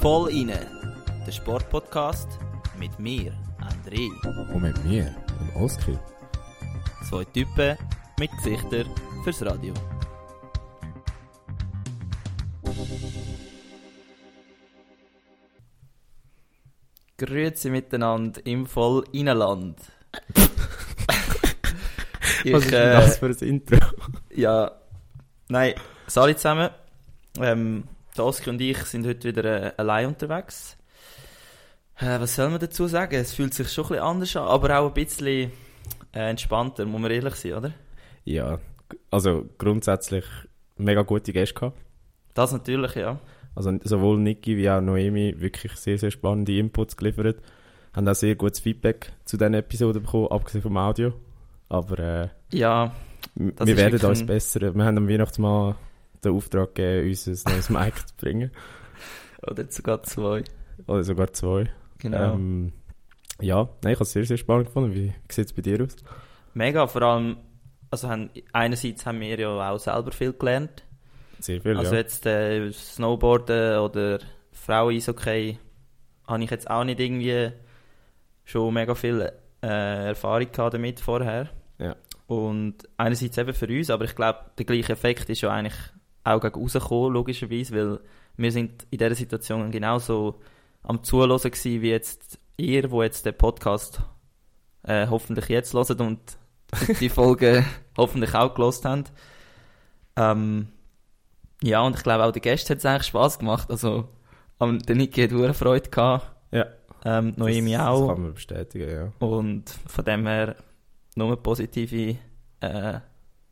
Voll inne, der Sportpodcast mit mir, André. Und mit mir, dem Oskar. Zwei Typen mit Gesichtern fürs Radio. Grüezi miteinander im voll Innenland. Was ist denn das für ein Intro? Ja, nein, alle zusammen. Ähm, der Oskar und ich sind heute wieder äh, allein unterwegs. Äh, was soll man dazu sagen? Es fühlt sich schon ein bisschen anders an, aber auch ein bisschen äh, entspannter, muss man ehrlich sein, oder? Ja, also grundsätzlich mega gute Gäste gehabt. Das natürlich, ja. Also sowohl Niki wie auch Noemi wirklich sehr, sehr spannende Inputs geliefert. Haben auch sehr gutes Feedback zu diesen Episoden bekommen, abgesehen vom Audio. Aber äh, Ja, Das wir werden uns bessern. Wir haben am Weihnachtsmann den Auftrag gegeben, uns ein neues Mic zu bringen. oder sogar zwei. Oder sogar zwei. Genau. Ähm, ja, nein, ich habe es sehr, sehr spannend gefunden. Wie, wie sieht es bei dir aus? Mega, vor allem, also haben, einerseits haben wir ja auch selber viel gelernt. Sehr viel, Also ja. jetzt äh, Snowboarden oder Frauen-Eishockey habe ich jetzt auch nicht irgendwie schon mega viel äh, Erfahrung gehabt damit vorher. Und einerseits eben für uns, aber ich glaube, der gleiche Effekt ist ja eigentlich auch gegen rausgekommen, logischerweise, weil wir sind in dieser Situation genauso am Zuhören gewesen, wie jetzt ihr, wo jetzt den Podcast äh, hoffentlich jetzt hört und die Folge hoffentlich auch gelost habt. Ähm, ja, und ich glaube auch den Gästen hat es eigentlich Spass gemacht. Also, am, der Niki hat hohe Freude gehabt. Ja. Ähm, Noemi das, auch. Das kann man bestätigen, ja. Und von dem her nur positive, äh,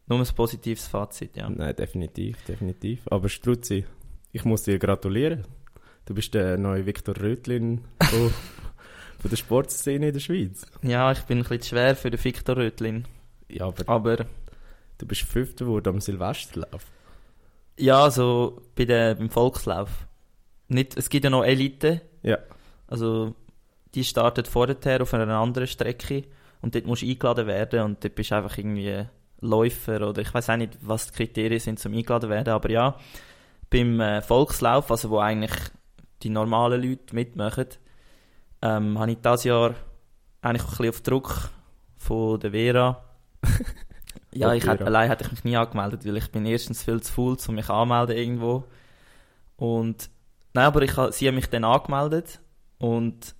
nur ein positives Fazit, ja. Nein, definitiv, definitiv. Aber Struzzi, ich muss dir gratulieren. Du bist der neue Viktor Rötlin von, von der Sportszene in der Schweiz. Ja, ich bin ein bisschen schwer für den Victor Rötlin. Ja, aber Aber du bist Fünfter geworden am Silvesterlauf. ja, also bei der, beim Volkslauf. Nicht, es gibt ja noch Elite. Ja. Also die startet vorher auf einer anderen Strecke und dort musst du eingeladen werden und dort bist du einfach irgendwie Läufer oder ich weiß auch nicht, was die Kriterien sind zum eingeladen werden, aber ja, beim äh, Volkslauf, also wo eigentlich die normalen Leute mitmachen, ähm, habe ich dieses Jahr eigentlich ein bisschen auf Druck von der Vera. ja, ich hätte, allein hätte ich mich nie angemeldet, weil ich bin erstens viel zu faul, um mich anzumelden irgendwo. Und nein, aber ich, sie haben mich dann angemeldet und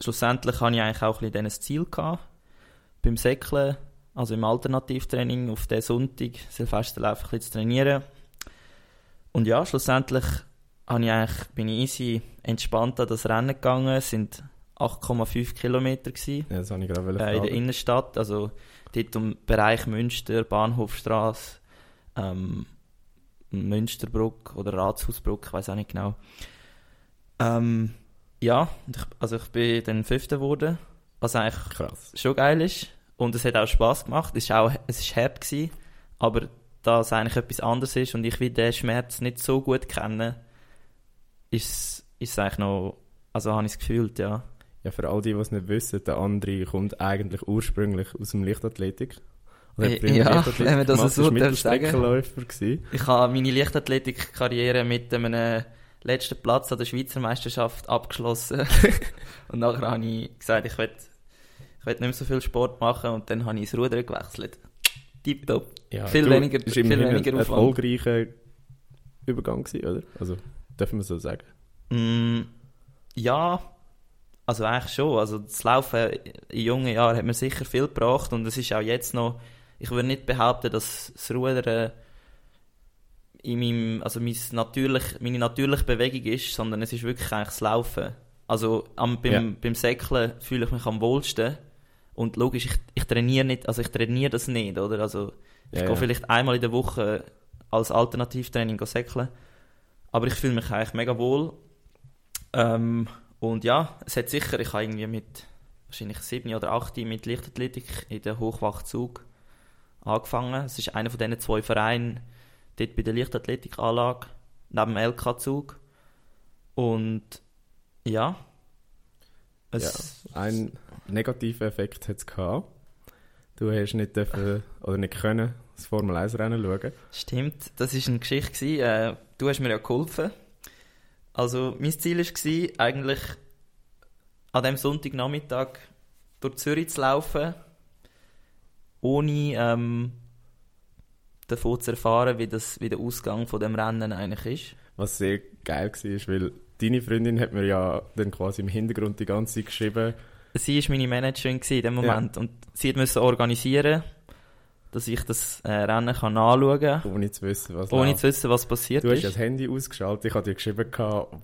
schlussendlich hatte ich eigentlich auch ein bisschen ein Ziel gehabt. Beim Säckeln, also im Alternativtraining, auf den Sonntag, Silvesterlauf ein bisschen zu trainieren. Und ja, schlussendlich habe ich eigentlich, bin ich easy entspannt an das Rennen gegangen. Es sind 8,5 Kilometer gewesen, ja, das habe ich gerade äh, in der. Innenstadt. Also dort im Bereich Münster, Bahnhofstrasse, ähm, Münsterbrück oder Ratshausbrück, ich weiß auch nicht genau. Ähm, ja, ich, also ich bin dann Fünfter geworden, was eigentlich Krass. schon geil ist. Und es hat auch Spass gemacht. Es ist auch es ist hart gewesen, aber da es eigentlich etwas anderes ist und ich wie den Schmerz nicht so gut kenne, ist ist es eigentlich noch, also habe ich es gefühlt, ja. Ja, für all die, die es nicht wissen, der André kommt eigentlich ursprünglich aus dem Lichtathletik. Und hat Äh, ja, Leichtathletik wenn man das gemacht, so darf gewesen. Ich habe meine Leichtathletik-Karriere mit einem letzten Platz an der Schweizer Meisterschaft abgeschlossen. und nachher habe ich gesagt, ich will, ich will nicht mehr so viel Sport machen und dann habe ich ins Rudern gewechselt. Tipptopp. Ja, Viel du, weniger- viel weniger ein Aufwand. erfolgreicher Übergang gewesen, oder? Also, dürfen wir so sagen. Mm, ja, also eigentlich schon. Also das Laufen in jungen Jahren hat mir sicher viel gebracht und es ist auch jetzt noch, ich würde nicht behaupten, dass das Rudern in meinem, also mein natürlich, meine natürliche Bewegung ist, sondern es ist wirklich eigentlich das Laufen. Also am, beim, Ja. beim Säckeln fühle ich mich am wohlsten und logisch, ich, ich trainiere nicht, also ich trainiere das nicht, oder? Also ich Ja, gehe ja. vielleicht einmal in der Woche als Alternativtraining säckeln, aber ich fühle mich eigentlich mega wohl ähm, und ja, es hat sicher, ich habe irgendwie mit wahrscheinlich sieben oder acht mit Leichtathletik in der Hochwachzug angefangen. Es ist einer von diesen zwei Vereinen dort bei der Leichtathletikanlage neben dem LK-Zug. Und ja, es, Ein negativer Effekt hat es gehabt. Du hast nicht dürfen oder nicht können das Formel 1 Rennen schauen. Stimmt, das war eine Geschichte. Gewesen. Äh, du hast mir ja geholfen. Also, mein Ziel war eigentlich an diesem Sonntagnachmittag durch Zürich zu laufen, ohne ähm, davon zu erfahren, wie, das, wie der Ausgang von dem Rennen eigentlich ist. Was sehr geil war, weil deine Freundin hat mir ja dann quasi im Hintergrund die ganze Zeit geschrieben. Sie war meine Managerin in dem Moment ja. und sie musste organisieren, dass ich das äh, Rennen kann anschauen kann. Ohne zu wissen, was Ohne läuft. zu wissen, was passiert du ist. Du hast das Handy ausgeschaltet, ich hatte dir geschrieben,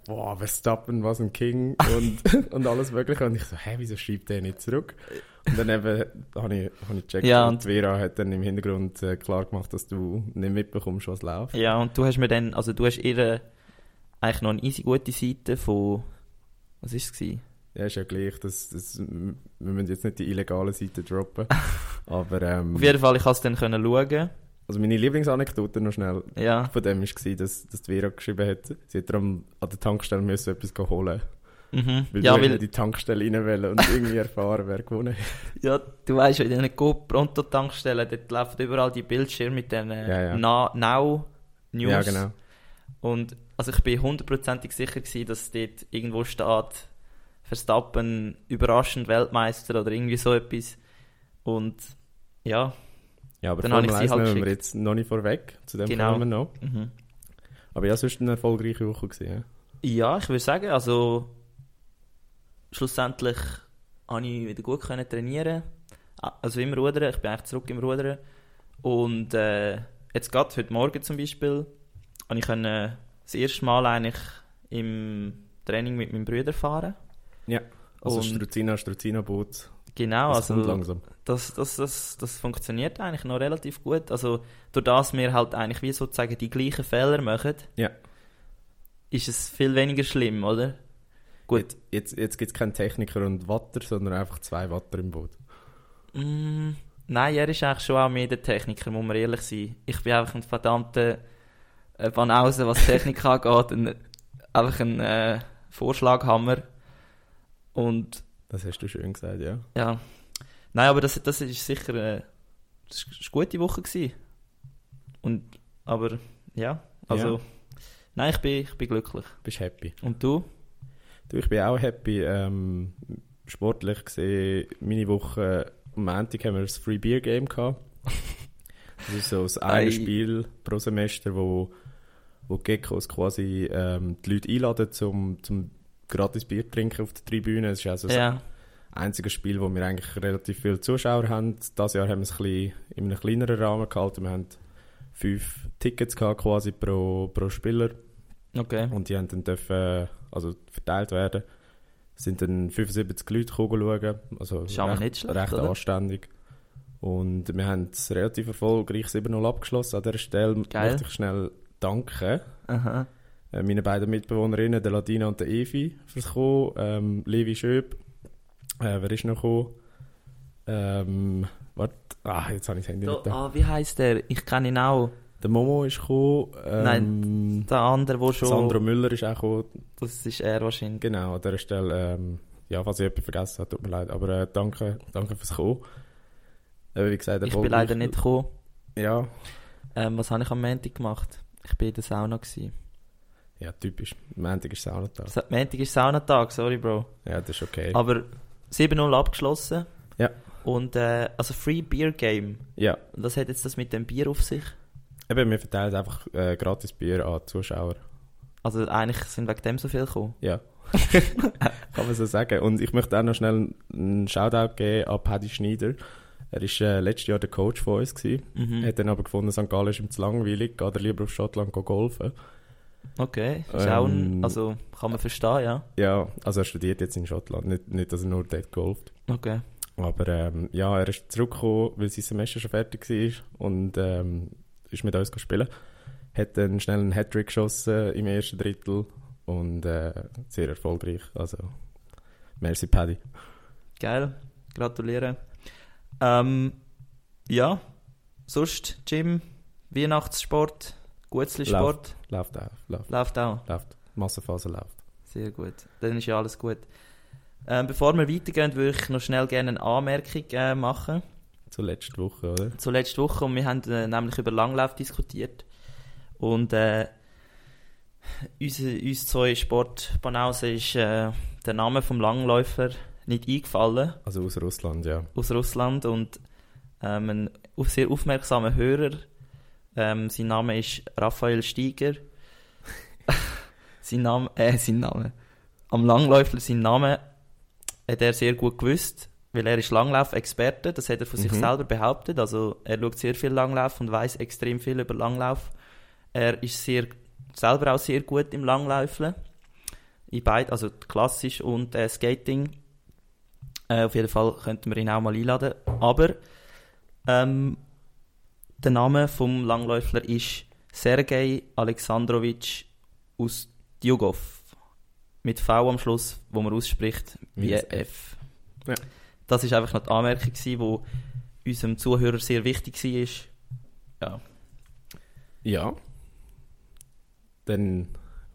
boah, Verstappen, was ein King und, und alles mögliche. Und ich so, hä, wieso schreibt der nicht zurück? Und dann eben habe ich, hab ich gecheckt ja, und, Vera hat dann im Hintergrund äh, klar gemacht, dass du nicht mitbekommst, was läuft. Ja, und du hast mir dann, also du hast ihre eigentlich noch eine easy gute Seite von, was war es gewesen? Ja, ist ja gleich, das, das, wir müssen jetzt nicht die illegale Seite droppen, aber ähm, Auf jeden Fall, ich konnte es dann können schauen. Also meine Lieblingsanekdote noch schnell ja. von dem war, dass, dass die Vera geschrieben hat, sie hat darum an der Tankstelle müssen etwas holen Mhm. Weil ja, weil die Tankstelle rein wollen und irgendwie erfahren, wer gewonnen hat. Ja, du weißt in diesen Go-Pronto-Tankstellen, dort laufen überall die Bildschirme mit den ja, ja. Now-News. Ja, genau. Und also ich bin hundertprozentig sicher gewesen, dass dort irgendwo steht, Verstappen überraschend Weltmeister oder irgendwie so etwas. Und ja, ja aber dann Formel 1 halt nehmen wir jetzt noch nicht vorweg, zu dem genau. kommen wir noch. Mhm. Aber ja, sonst eine erfolgreiche Woche gewesen, ja? Ja, ich würde sagen, also schlussendlich konnte ich wieder gut können trainieren. Also im Rudern, ich bin eigentlich zurück im Rudern. Und äh, jetzt gerade heute Morgen zum Beispiel, konnte ich können das erste Mal eigentlich im Training mit meinem Bruder fahren. Ja, also und Struzina, Struzina Boot. Genau, das also langsam. Das, das, das, das funktioniert eigentlich noch relativ gut. Also durch das wir halt eigentlich wie sozusagen die gleichen Fehler machen, ja. ist es viel weniger schlimm, oder? Gut. Jetzt, jetzt gibt es keinen Techniker und Watter, sondern einfach zwei Watter im Boot. Mm, nein, er ist eigentlich schon auch mehr der Techniker, muss man ehrlich sein. Ich bin einfach ein verdammter äh, Banause, was Technik angeht. Ein, einfach ein äh, Vorschlaghammer. Und, das hast du schön gesagt, ja. Ja. Nein, aber das, das ist sicher äh, das ist eine gute Woche gewesen. Und, aber ja, also, ja. nein, ich bin, ich bin glücklich. Bist happy. Und du? Du, ich bin auch happy. Ähm, sportlich gesehen, meine Woche am Montag haben wir das Free Beer Game gehabt. Das ist so das eine Spiel pro Semester, wo, wo die Geckos quasi ähm, die Leute einladen, zum, zum gratis Bier trinken auf der Tribüne. Es ist also ja. das einzige Spiel, wo wir eigentlich relativ viele Zuschauer haben. Dieses Jahr haben wir es ein bisschen in einem kleineren Rahmen gehalten. Wir haben fünf Tickets gehabt, quasi pro, pro Spieler. Okay. Und die haben dann dürfen, also verteilt werden. Es sind dann 75 Leute schauen. Also ist recht, nicht schlecht, recht anständig. Und wir haben es relativ erfolgreich 7-0 abgeschlossen. An dieser Stelle Geil. möchte ich schnell danken. Aha. Äh, meine beiden Mitbewohnerinnen, der Ladina und der Evi, fürs Kommen. Ähm, Levi Schöb. Äh, wer ist noch gekommen? Ähm, warte. Ah, jetzt habe ich das Handy da, nicht da. Ah, wie heißt der? Ich kenne ihn auch. Der Momo ist gekommen. Ähm, Nein, der andere, der schon... Sandro Müller ist auch gekommen. Das ist er wahrscheinlich. Genau, an dieser Stelle, ähm, ja, falls ich etwas vergessen habe, tut mir leid. Aber äh, danke, danke fürs Kommen. Äh, wie gesagt, ich bin leider nicht gekommen. Ja. Ähm, was habe ich am Montag gemacht? Ich war in der Sauna. Gewesen. Ja, typisch. Montag ist Saunatag. Sa Montag ist Saunatag, sorry, Bro. Ja, das ist okay. Aber 7-0 abgeschlossen. Ja. Und, äh, also Free Beer Game. Ja. Und was hat jetzt das mit dem Bier auf sich? Eben, wir verteilen einfach äh, gratis Bier an Zuschauer. Also eigentlich sind wegen dem so viel gekommen? Ja. Kann man so sagen. Und ich möchte auch noch schnell einen Shoutout geben an Paddy Schneider. Er war äh, letztes Jahr der Coach von uns. Gewesen. Mhm. Hat dann aber gefunden, St. Gallen ist ihm zu langweilig, geht er lieber auf Schottland golfen. Okay, ist ähm, auch ein, also kann man verstehen, ja. Ja, also er studiert jetzt in Schottland, nicht, nicht dass er nur dort golft. Okay. Aber ähm, ja, er ist zurückgekommen, weil sein Semester schon fertig war und ähm, ist mit uns spielen. Hat dann schnell einen Hattrick geschossen im ersten Drittel und äh, sehr erfolgreich. Also, merci Paddy. Geil, gratuliere. Ähm, ja, sonst Gym, Weihnachtssport, Gutzli-Sport. Läuft, läuft auch. Läuft. läuft auch. Läuft. Massenphase läuft. Sehr gut. Dann ist ja alles gut. Ähm, bevor wir weitergehen, würde ich noch schnell gerne eine Anmerkung äh, machen. zur letzten Woche, oder? Zur letzten Woche und wir haben äh, nämlich über Langlauf diskutiert. Und äh, uns, uns zwei Sportbanausen ist äh, der Name vom Langläufer nicht eingefallen. Also aus Russland, ja. Aus Russland und ähm, ein sehr aufmerksamer Hörer. Ähm, sein Name ist Raphael Steiger. sein Name, äh, sein Name. Am Langläufer, sein Name hat er sehr gut gewusst, weil er ist Langlauf-Experte, das hat er von mhm. sich selber behauptet. Also er schaut sehr viel Langlauf und weiß extrem viel über Langlauf. Er ist sehr, selber auch sehr gut im Langläufeln. In beid, also klassisch und äh, Skating. Äh, auf jeden Fall könnten wir ihn auch mal einladen. Aber ähm, der Name vom Langläufler ist Sergei Alexandrowitsch Ustjugov. Mit V am Schluss, wo man ausspricht wie F. Ja. Das ist einfach noch die Anmerkung, die unserem Zuhörer sehr wichtig war. Ja. Ja. Dann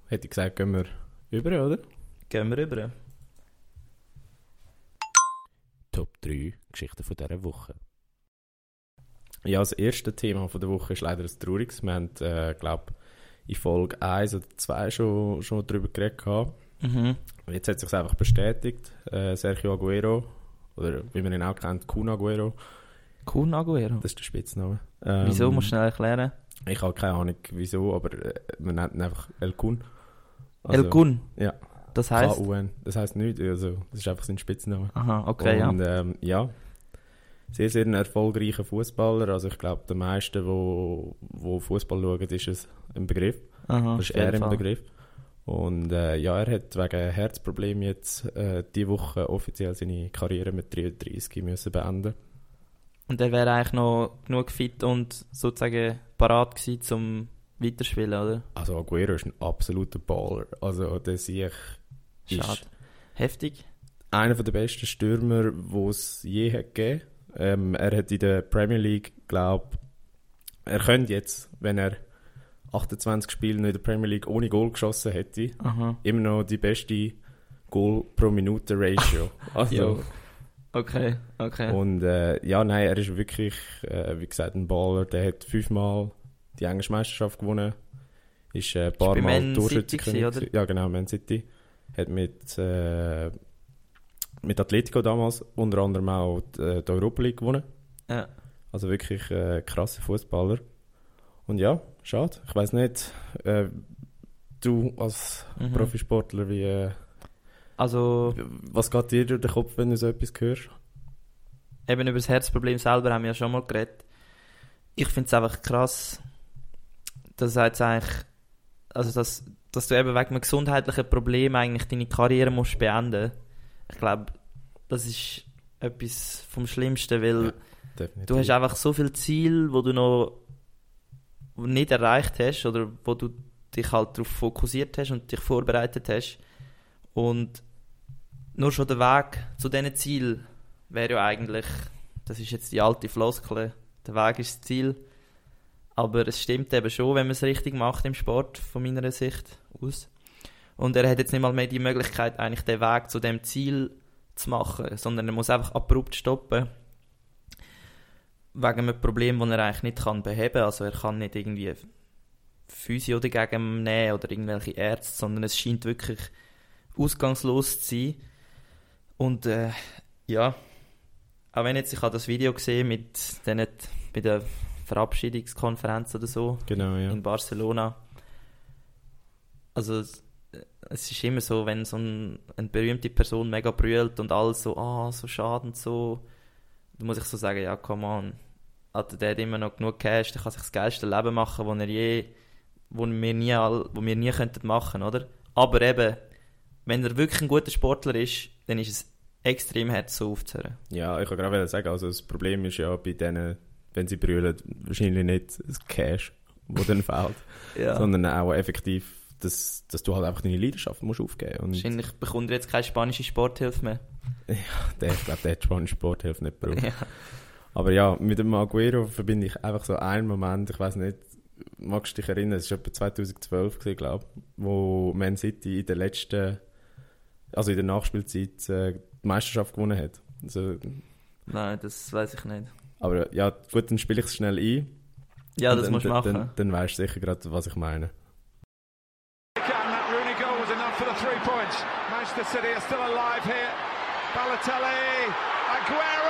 hätte ich gesagt, gehen wir über, oder? Gehen wir über. Top 3 Geschichten von dieser Woche. Ja, das erste Thema von der Woche ist leider ein trauriges. Wir haben, äh, glaube in Folge 1 oder 2 schon, schon darüber geredet. Mhm. Jetzt hat es sich einfach bestätigt. Äh, Sergio Aguero, oder wie man ihn auch kennt, Kun Aguero. Kun Aguero? Das ist der Spitzname. Ähm, wieso? Musst du schnell erklären. Ich habe keine Ahnung wieso, aber äh, man nennt ihn einfach El Kun. Also, El Kun? Ja. Das heißt? K-U-N. Das heißt nichts, also das ist einfach sein Spitzname. Aha, okay, Und, ja. Ähm, ja, sehr, sehr ein erfolgreicher Fußballer. Also ich glaube, der meisten, wo, wo Fußball schauen, ist es ein Begriff. Aha, das ist er im Begriff. Und äh, ja, er hat wegen Herzproblemen jetzt äh, diese Woche offiziell seine Karriere mit 33 müssen beenden. Und er wäre eigentlich noch genug fit und sozusagen parat gewesen zum Weiterspielen, oder? Also Aguero ist ein absoluter Baller. Also der sehe ich Schade. Heftig. Einer der besten Stürmer, die es je hat gegeben ähm, er hat in der Premier League, glaube er könnte jetzt, wenn er 28 Spiele in der Premier League ohne Goal geschossen hätte, Aha. immer noch die beste Goal pro Minute Ratio. Also, okay, okay. Und äh, ja, nein, er ist wirklich, äh, wie gesagt, ein Baller. Der hat fünfmal die englische Meisterschaft gewonnen. Ist äh, ein paar Mal Torschützenkönig. Ja, genau, Man City. Hat mit äh, mit Atletico damals unter anderem auch die, äh, die Europa League gewonnen. Ja. Also wirklich äh, krasse Fußballer. Und ja, schade. Ich weiß nicht, äh, du als mhm. Profisportler, wie. Äh, also. Was geht dir durch den Kopf, wenn du so etwas hörst? Eben über das Herzproblem selber haben wir ja schon mal geredet. Ich finde es einfach krass, dass jetzt eigentlich. Also, dass, dass du eben wegen einem gesundheitlichen Problem eigentlich deine Karriere musst beenden musst ich glaube, das ist etwas vom Schlimmsten, weil ja, du hast einfach so viele Ziele, wo du noch nicht erreicht hast oder wo du dich halt darauf fokussiert hast und dich vorbereitet hast. Und nur schon der Weg zu diesen Ziel wäre ja eigentlich, das ist jetzt die alte Floskel, der Weg ist das Ziel. Aber es stimmt eben schon, wenn man es richtig macht im Sport, von meiner Sicht aus. Und er hat jetzt nicht mal mehr die Möglichkeit, eigentlich den Weg zu dem Ziel zu machen, sondern er muss einfach abrupt stoppen. Wegen einem Problem, das er eigentlich nicht kann beheben kann. Also er kann nicht irgendwie Physio dagegen nehmen oder irgendwelche Ärzte, sondern es scheint wirklich ausgangslos zu sein. Und äh, ja, auch wenn jetzt, ich habe das Video gesehen mit denen, bei der Verabschiedungskonferenz oder so genau, ja. in Barcelona. Also es ist immer so, wenn so ein, eine berühmte Person mega brüllt und alles so, ah, oh, so schade und so, dann muss ich so sagen, ja, come on. Also, der hat immer noch genug Cash, der kann sich das geilste Leben machen, das er je, wo wir nie, wo wir nie könnten machen, oder? Aber eben, wenn er wirklich ein guter Sportler ist, dann ist es extrem hart, so aufzuhören. Ja, ich kann gerade sagen, also das Problem ist ja bei denen, wenn sie brüllen, wahrscheinlich nicht das Cash, das dann fehlt, ja. sondern auch effektiv dass, dass du halt einfach deine Leidenschaft musst aufgeben musst. Wahrscheinlich bekommt er jetzt keine spanische Sporthilfe mehr. Ja, der, ich glaube, der hat spanische Sporthilfe nicht gebraucht. Ja. Aber ja, mit dem Aguero verbinde ich einfach so einen Moment, ich weiß nicht, magst du dich erinnern, es war etwa 2012, glaube ich, wo Man City in der letzten, also in der Nachspielzeit äh, die Meisterschaft gewonnen hat. Also, Nein, das weiß ich nicht. Aber ja, gut, dann spiele ich es schnell ein. Ja, das dann, musst du machen. Dann, dann weißt du sicher gerade, was ich meine. Manchester City are still alive here. Balotelli, Aguero!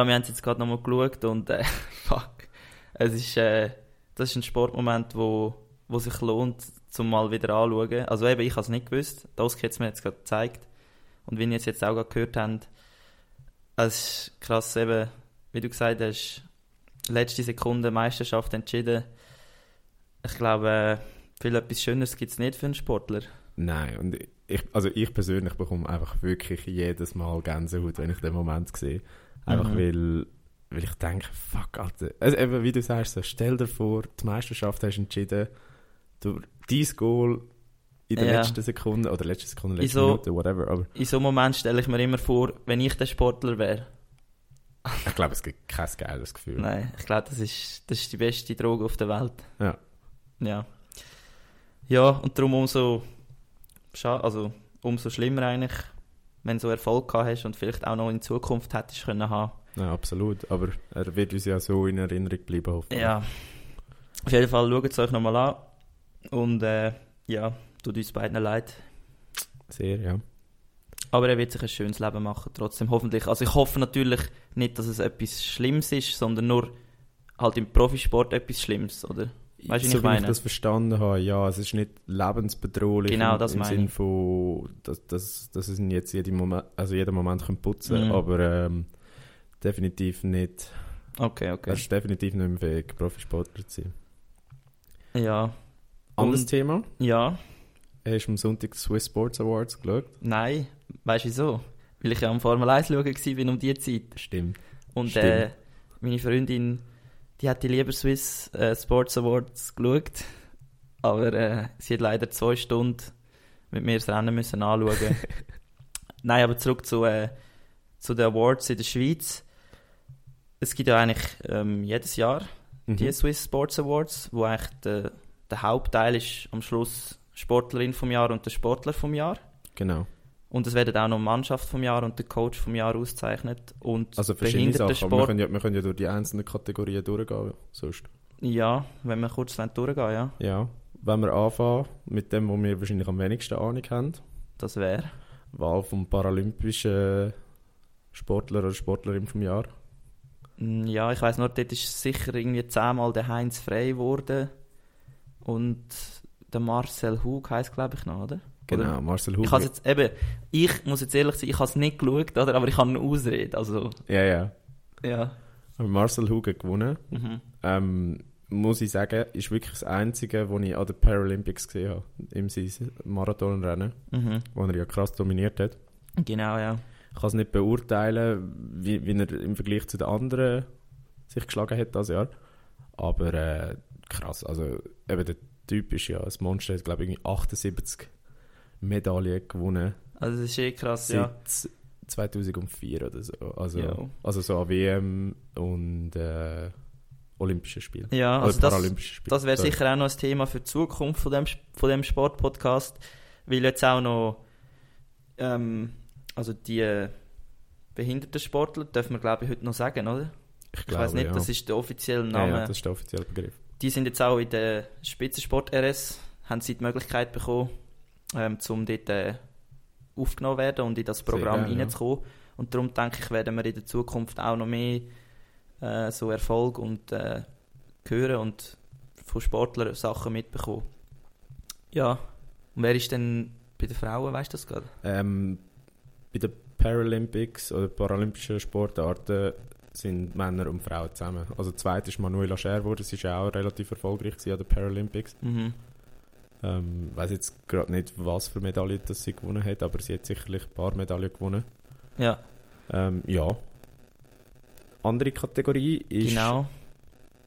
Ja, wir haben es jetzt gerade nochmal geschaut und äh, fuck. Es ist, äh, das ist ein Sportmoment, wo, wo sich lohnt, zum mal wieder anzuschauen. Also eben, ich habe es nicht gewusst. Das hat es mir jetzt gerade gezeigt. Und wie ihr es jetzt auch gerade gehört habt, es ist krass eben, wie du gesagt hast, letzte Sekunde Meisterschaft entschieden. Ich glaube, äh, viel etwas Schöneres gibt es nicht für einen Sportler. Nein, und ich, also ich persönlich bekomme einfach wirklich jedes Mal Gänsehaut, wenn ich den Moment sehe. Einfach Mhm. weil, weil ich denke, fuck, Alter. Also eben, wie du sagst, so, stell dir vor, die Meisterschaft hast entschieden, du, dein Goal in der Ja. letzten Sekunde, oder letzte Sekunde, letzte so- Minute, whatever, aber In so einem Moment stelle ich mir immer vor, wenn ich der Sportler wäre. ich glaube, es gibt kein geiles Gefühl. Nein, ich glaube, das ist, das ist die beste Droge auf der Welt. Ja. Ja. Ja, und darum umso, also, umso schlimmer eigentlich, wenn du so Erfolg gehabt hast und vielleicht auch noch in Zukunft hättest können haben. Ja, absolut, aber er wird uns ja so in Erinnerung bleiben, hoffentlich. Ja. Auf jeden Fall schaut es euch nochmal an. Und äh, ja, tut uns beiden leid. Sehr, ja. Aber er wird sich ein schönes Leben machen, trotzdem hoffentlich. Also ich hoffe natürlich nicht, dass es etwas Schlimmes ist, sondern nur halt im Profisport etwas Schlimmes, oder? Weißt du, so ich wie ich meine? das verstanden habe, ja, es ist nicht lebensbedrohlich Genau, im, das im meine Sinn ich. von, dass, dass, dass es ihn jetzt jeden Moment, also jeden Moment können putzen Mhm. aber ähm, definitiv nicht, Okay, er okay. ist definitiv nicht mehr fähig, Profisportler zu sein. Ja. Anderes Thema, Ja, hast du am Sonntag die Swiss Sports Awards geschaut? nein. Weißt du wieso? Weil ich ja am Formel 1 schauen war um die Zeit. Stimmt. Und Stimmt. äh, meine Freundin, die hat die lieber Swiss äh, Sports Awards geschaut. Aber äh, sie hat leider zwei Stunden mit mir das Rennen müssen anschauen. Nein, aber zurück zu, äh, zu den Awards in der Schweiz. Es gibt ja eigentlich ähm, jedes Jahr Mhm. die Swiss Sports Awards, wo eigentlich der, der Hauptteil ist am Schluss Sportlerin vom Jahr und der Sportler vom Jahr. Genau. Und es werden auch noch Mannschaft vom Jahr und der Coach vom Jahr ausgezeichnet. Und Also verschiedene Sachen, aber wir können, ja, wir können ja durch die einzelnen Kategorien durchgehen, sonst. ja, wenn wir kurz durchgehen ja, Ja, wenn wir anfangen mit dem, wo wir wahrscheinlich am wenigsten Ahnung haben, das wäre. Wahl vom paralympischen Sportler oder Sportlerin vom Jahr. Mm, Ja, ich weiß nur, dort ist sicher irgendwie zehnmal der Heinz frei geworden. Und der Marcel Hug heisst, glaube ich, noch, oder? Genau, Oder? Marcel Ich Huber. habe jetzt eben, ich muss jetzt ehrlich sein, ich habe es nicht geschaut, oder? aber ich habe eine Ausrede. Also, Ja, ja. ja. Aber Marcel Huger gewonnen. Mhm. Ähm, muss ich sagen, ist wirklich das Einzige, was ich an den Paralympics gesehen habe. Im Marathonrennen, Mhm. wo er ja krass dominiert hat. Genau, ja. Ich kann es nicht beurteilen, wie, wie er im Vergleich zu den anderen sich geschlagen hat das Jahr. Aber äh, krass, also eben der Typ ist ja ein Monster, hat glaube ich irgendwie 78 Medaillen gewonnen. Also, das ist eh krass, ja. Seit 2004 oder so. Also, Ja. also so an WM und äh, Olympischen Spielen. Ja, also also das, Spiele. Das wäre sicher auch noch ein Thema für die Zukunft von dem, von dem Sportpodcast, weil jetzt auch noch ähm, also die äh, behinderten Sportler, dürfen wir glaube ich heute noch sagen, oder? Ich, Ich weiß nicht, ja. das ist der offizielle ja, Name. ja, das ist der offizielle Begriff. die sind jetzt auch in der Spitzensport RS, haben sie die Möglichkeit bekommen, ähm, um dort äh, aufgenommen werden und in das Programm gerne, ja. reinzukommen. Und darum denke ich, werden wir in der Zukunft auch noch mehr äh, so Erfolg und äh, hören und von Sportlern Sachen mitbekommen. Ja, und wer ist denn bei den Frauen, weißt du das gerade? Ähm, bei den Paralympics oder Paralympischen Sportarten sind Männer und Frauen zusammen. Also zweit ist Manuela Scher geworden, sie war auch relativ erfolgreich an den Paralympics. Mhm. Ähm, ich weiß jetzt gerade nicht, was für Medaillen das sie gewonnen hat, aber sie hat sicherlich ein paar Medaillen gewonnen. Ja, Ähm, ja. Andere Kategorie ist genau.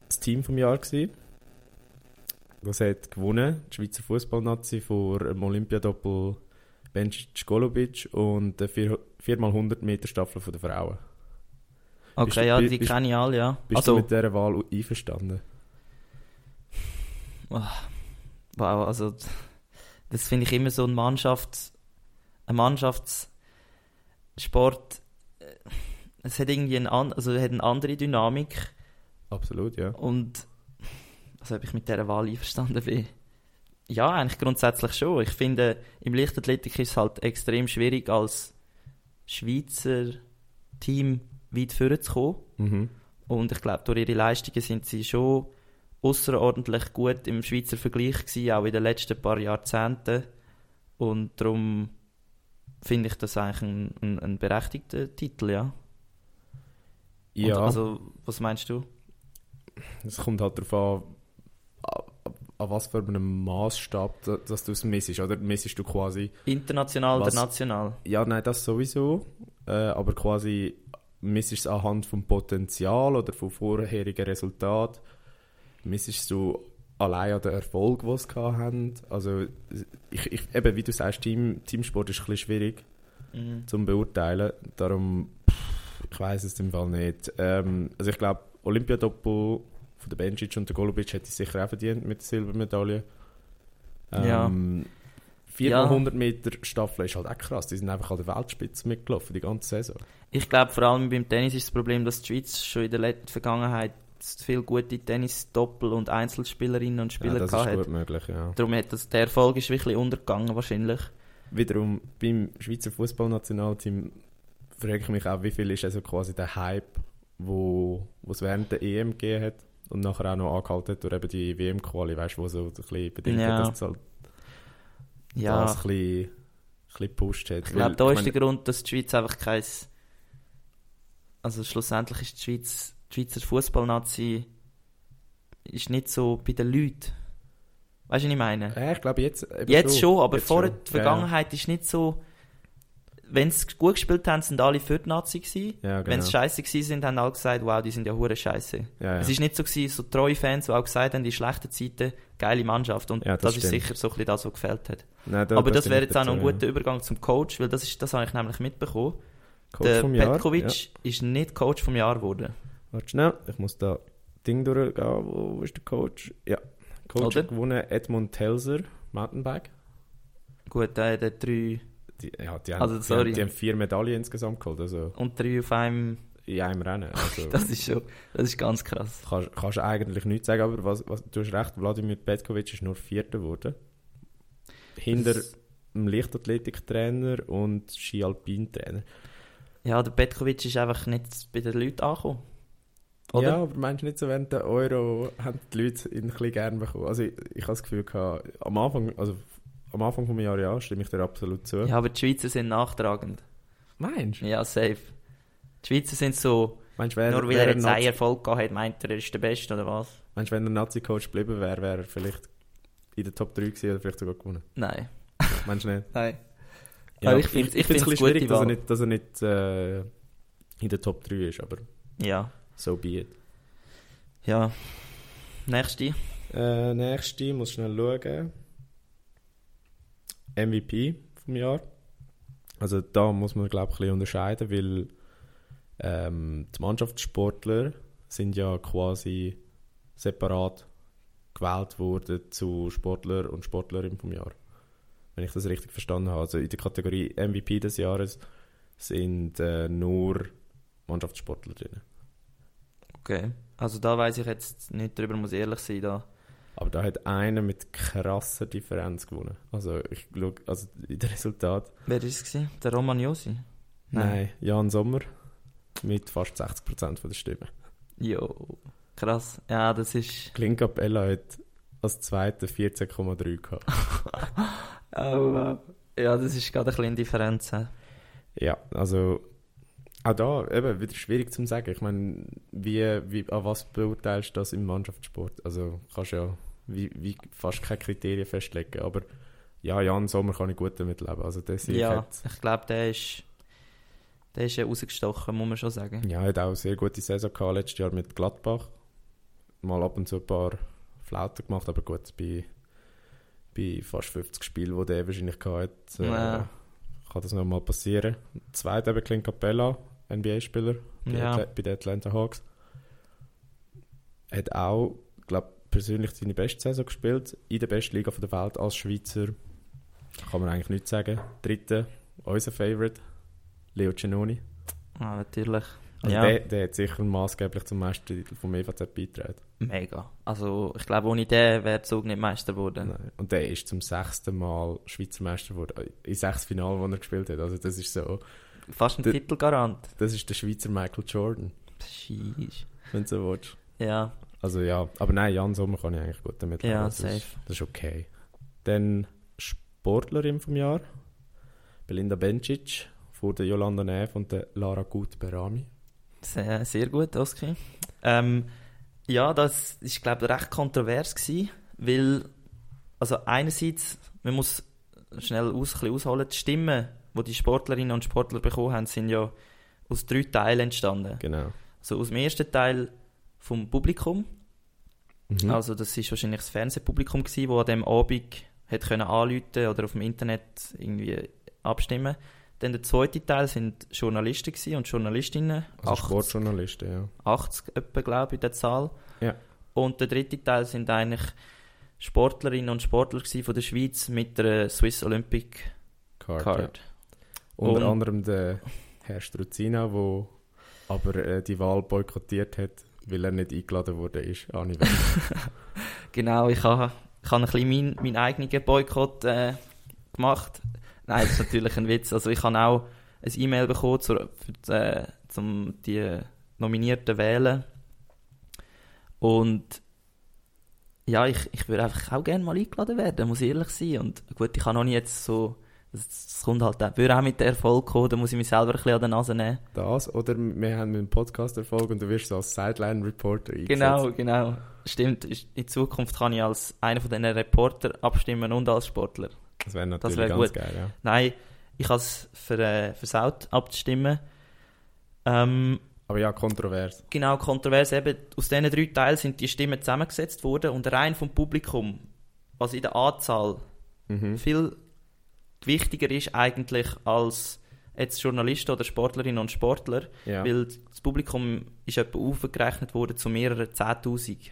das Team vom Jahr gewesen. Das hat gewonnen, die Schweizer Fußballnazi vor dem Olympiadoppel Bencic Golubic und der 4x100 Meter Staffel der Frauen. Okay, Bist du- ja, bi- die kenne ich alle, ja. Bist also, du mit dieser Wahl einverstanden? Wow, also, das finde ich immer so ein Mannschafts-, ein Mannschaftssport, äh, es hat irgendwie ein an, also hat eine andere Dynamik Absolut, ja. und, also ob ich mit dieser Wahl einverstanden bin. Ja, eigentlich grundsätzlich schon. Ich finde, im Leichtathletik ist es halt extrem schwierig, als Schweizer Team weit vorzukommen. Mhm. Und ich glaube, durch ihre Leistungen sind sie schon außerordentlich gut im Schweizer Vergleich gewesen, auch in den letzten paar Jahrzehnten. Und darum finde ich das eigentlich ein, ein, ein berechtigter Titel, ja. Ja, Und, also, was meinst du? es kommt halt darauf an, an, an was für einem Maßstab da- dass du es messest. Oder messest du quasi, International Was- oder national? ja, nein, das sowieso, äh, aber quasi messest du es anhand vom Potenzial oder vom vorherigen Resultat. Messest du allein an den Erfolg, den sie haben. Also, ich, ich, eben, wie du sagst, Team, Teamsport ist ein bisschen schwierig. Mhm. zum beurteilen. Darum, pff, ich weiß es im Fall nicht. Ähm, also ich glaube, Olympiadoppel von der Bencic und der Golubic hätte es sicher auch verdient mit der Silbermedaille. Ja. Ähm, 4 Ja. 100 Meter Staffel ist halt auch krass. Die sind einfach an der Weltspitze mitgelaufen, die ganze Saison. Ich glaube, vor allem beim Tennis ist das Problem, dass die Schweiz schon in der letzten Vergangenheit viele gute Tennis-Doppel- und Einzelspielerinnen und Spieler ja, das gehabt ist hat. gut möglich, ja. Darum hat das, der Erfolg ist wirklich untergegangen wahrscheinlich. Wiederum beim Schweizer Fußballnationalteam frage ich mich auch, wie viel ist also quasi der Hype, wo es während der EM gegeben hat und nachher auch noch angehalten hat durch eben die WM-Quali, weißt du, wo so ein bisschen bedingt Ja. dass es halt Ja, das ein bisschen, ein bisschen gepusht hat. ich glaube, da ist der Grund, dass die Schweiz einfach kein... Also schlussendlich ist die Schweiz, die Schweizer Fußballnazi ist nicht so bei den Leuten. Weißt du, was ich meine? Ja, ich glaube jetzt Jetzt schon, aber Jetzt vor schon. der Vergangenheit ist nicht so... Wenn sie gut gespielt haben, sind alle für die Nazi gewesen. Ja, genau. Wenn sie scheiße gewesen sind, haben alle gesagt, wow, die sind ja hure scheiße. Ja, ja. Es ist nicht so gewesen, so treue Fans, die auch gesagt haben, die schlechten Zeiten, geile Mannschaft. Und Ja, das, das ist sicher so ein bisschen das, was gefällt hat. Nein, da- Aber da das stimme wäre jetzt auch noch ein guter Übergang zum Coach, weil das, ist, das habe ich nämlich mitbekommen. ja. Coach der. Petkovic Ja. ist nicht Coach vom Jahr geworden. Warte schnell, ich muss da Ding durchgehen. Wo, wo ist der Coach? Ja, Coach Oder? hat gewonnen Edmund Telser, Mountainbike. Gut, der hat drei Die, ja, die, haben, Also, die, sorry. haben, die haben vier Medaillen insgesamt geholt, also und drei auf einem. in einem Rennen. Also, Das ist schon, das ist ganz krass. kannst, kannst du eigentlich nichts sagen, aber was, was, du hast recht, Wladimir Petkovic ist nur Vierter geworden. Hinter Das- dem Leichtathletiktrainer und Ski-Alpin-Trainer. Ja, der Petkovic ist einfach nicht bei den Leuten angekommen. Oder? Ja, aber meinst du nicht so, während der Euro haben die Leute ihn ein bisschen gerne bekommen? Also ich, ich habe das Gefühl gehabt, am Anfang, also am Anfang vom Jahr ja, stimme ich dir absolut zu. Ja, aber die Schweizer sind nachtragend. Meinst du? Ja, safe. Die Schweizer sind so, Meinst wer, nur weil er jetzt einen Erfolg gehabt hat, meint er, er ist der Beste oder was? meinst du, wenn er Nazi-Coach geblieben wäre, wäre er vielleicht in der Top 3 gewesen oder vielleicht sogar gewonnen? Nein. Meinst du nicht? Nein. Aber ich find- ich find's find's ein bisschen schwierig, dass er nicht, dass er nicht äh, in der Top 3 ist, aber Ja. So be it. Ja. Nächste. Äh, nächste, muss schnell schauen. MVP vom Jahr. Also da muss man glaube ich ein bisschen unterscheiden, weil ähm, die Mannschaftssportler sind ja quasi separat gewählt worden zu Sportler und Sportlerin vom Jahr. Wenn ich das richtig verstanden habe. Also in der Kategorie MVP des Jahres sind äh, nur Mannschaftssportler drin. Okay. Also da weiß ich jetzt nicht drüber, muss ich ehrlich sein. Da. Aber da hat einer mit krasser Differenz gewonnen. Also ich schaue, also in den Resultat. Wer war es? gewesen? Der Roman Josi? Nein. Jan Sommer mit fast 60% von der Stimmen. Jo. Krass. Ja, das ist... Clint Capella hat als Zweiter 14,3 gehabt. Oh, wow. Ja, das ist gerade eine kleine Differenz. ja, also auch da eben wieder schwierig zu sagen. Ich meine, wie, wie, an was beurteilst du das im Mannschaftssport? Also kannst ja wie, wie fast keine Kriterien festlegen. Aber ja, Jan Sommer kann ich gut damit leben. Also Sieg Ja, hat, ich glaube, der ist, der ist ja rausgestochen, muss man schon sagen. ja, hat auch eine sehr gute Saison gehabt letztes Jahr mit Gladbach. Mal ab und zu ein paar Flauten gemacht, aber gut, bei, bei fast 50 Spielen, die der wahrscheinlich gehabt hat, äh, Ja. kann das noch mal passieren. Zweiter eben Clint Capella, NBA-Spieler bei, Ja. Bei den Atlanta Hawks. Hat auch, glaube persönlich seine beste Saison gespielt, in der besten Liga der Welt als Schweizer. Kann man eigentlich nichts sagen. Dritter, unser Favorite, Leo Cenoni. Ah, natürlich. Also ja, der, der hat sicher maßgeblich zum Meistertitel vom EVZ beigetragen. mega. Also, ich glaube, ohne den wäre Zug nicht Meister geworden. Nein. Und der ist zum sechsten Mal Schweizer Meister geworden. In sechs Finalen, wo er gespielt hat. Also das ist so, Fast ein Titelgarant. das ist der Schweizer Michael Jordan, Sheesh. wenn du so willst. Ja, Also ja, aber nein, Jan Sommer kann ich eigentlich gut damit leben. ja, das safe. Ist, das ist okay. Dann Sportlerin vom Jahr, Belinda Bencic, vor der Yolanda Neff und der Lara Gut-Berami. Sehr, sehr gut, Oski. Ähm, ja, das ist, glaube ich, recht kontrovers gewesen, weil, also einerseits, man muss schnell aus, ein ausholen, die Stimmen, die die Sportlerinnen und Sportler bekommen haben, sind ja aus drei Teilen entstanden. Genau. Also aus dem ersten Teil vom Publikum, Mhm. also das ist wahrscheinlich das Fernsehpublikum gewesen, das an dem Abend hat können anrufen oder auf dem Internet irgendwie abstimmen. Dann der zweite Teil sind Journalisten gewesen und Journalistinnen. also 80 Sportjournalisten, ja. 80 etwa, glaube ich, der Zahl. Ja. Und der dritte Teil sind eigentlich Sportlerinnen und Sportler von der Schweiz mit der Swiss Olympic Card. Card. Ja. Unter Und- anderem der Herr Struzina, der aber äh, die Wahl boykottiert hat, weil er nicht eingeladen wurde, ist an Event. Genau, ich habe ich habe ein bisschen meinen mein eigenen Boykott äh, gemacht. Nein, das ist natürlich ein Witz. Also ich habe auch ein E-Mail bekommen, zur, für die, äh, zum die Nominierten wählen. Und ja, ich, ich würde einfach auch gerne mal eingeladen werden, muss ich ehrlich sein. Und gut, ich kann noch nicht jetzt so, es kommt halt auch, würde auch mit der Erfolg kommen, da muss ich mich selber ein bisschen an der Nase nehmen. das, oder wir haben einen Podcast-Erfolg und du wirst so als Sideline-Reporter eingesetzt. Genau, genau. Stimmt, in Zukunft kann ich als einer von diesen Reporter abstimmen und als Sportler. Das wäre natürlich wär ganz gut. geil, ja. Nein, ich habe es für, äh, versaut abzustimmen. Ähm, Aber ja, kontrovers. genau, kontrovers eben, aus diesen drei Teilen sind die Stimmen zusammengesetzt worden und rein vom Publikum, was in der Anzahl Mhm. viel wichtiger ist eigentlich als jetzt Journalisten oder Sportlerinnen und Sportler, Ja, weil das Publikum ist etwa aufgerechnet worden zu mehreren 10'000.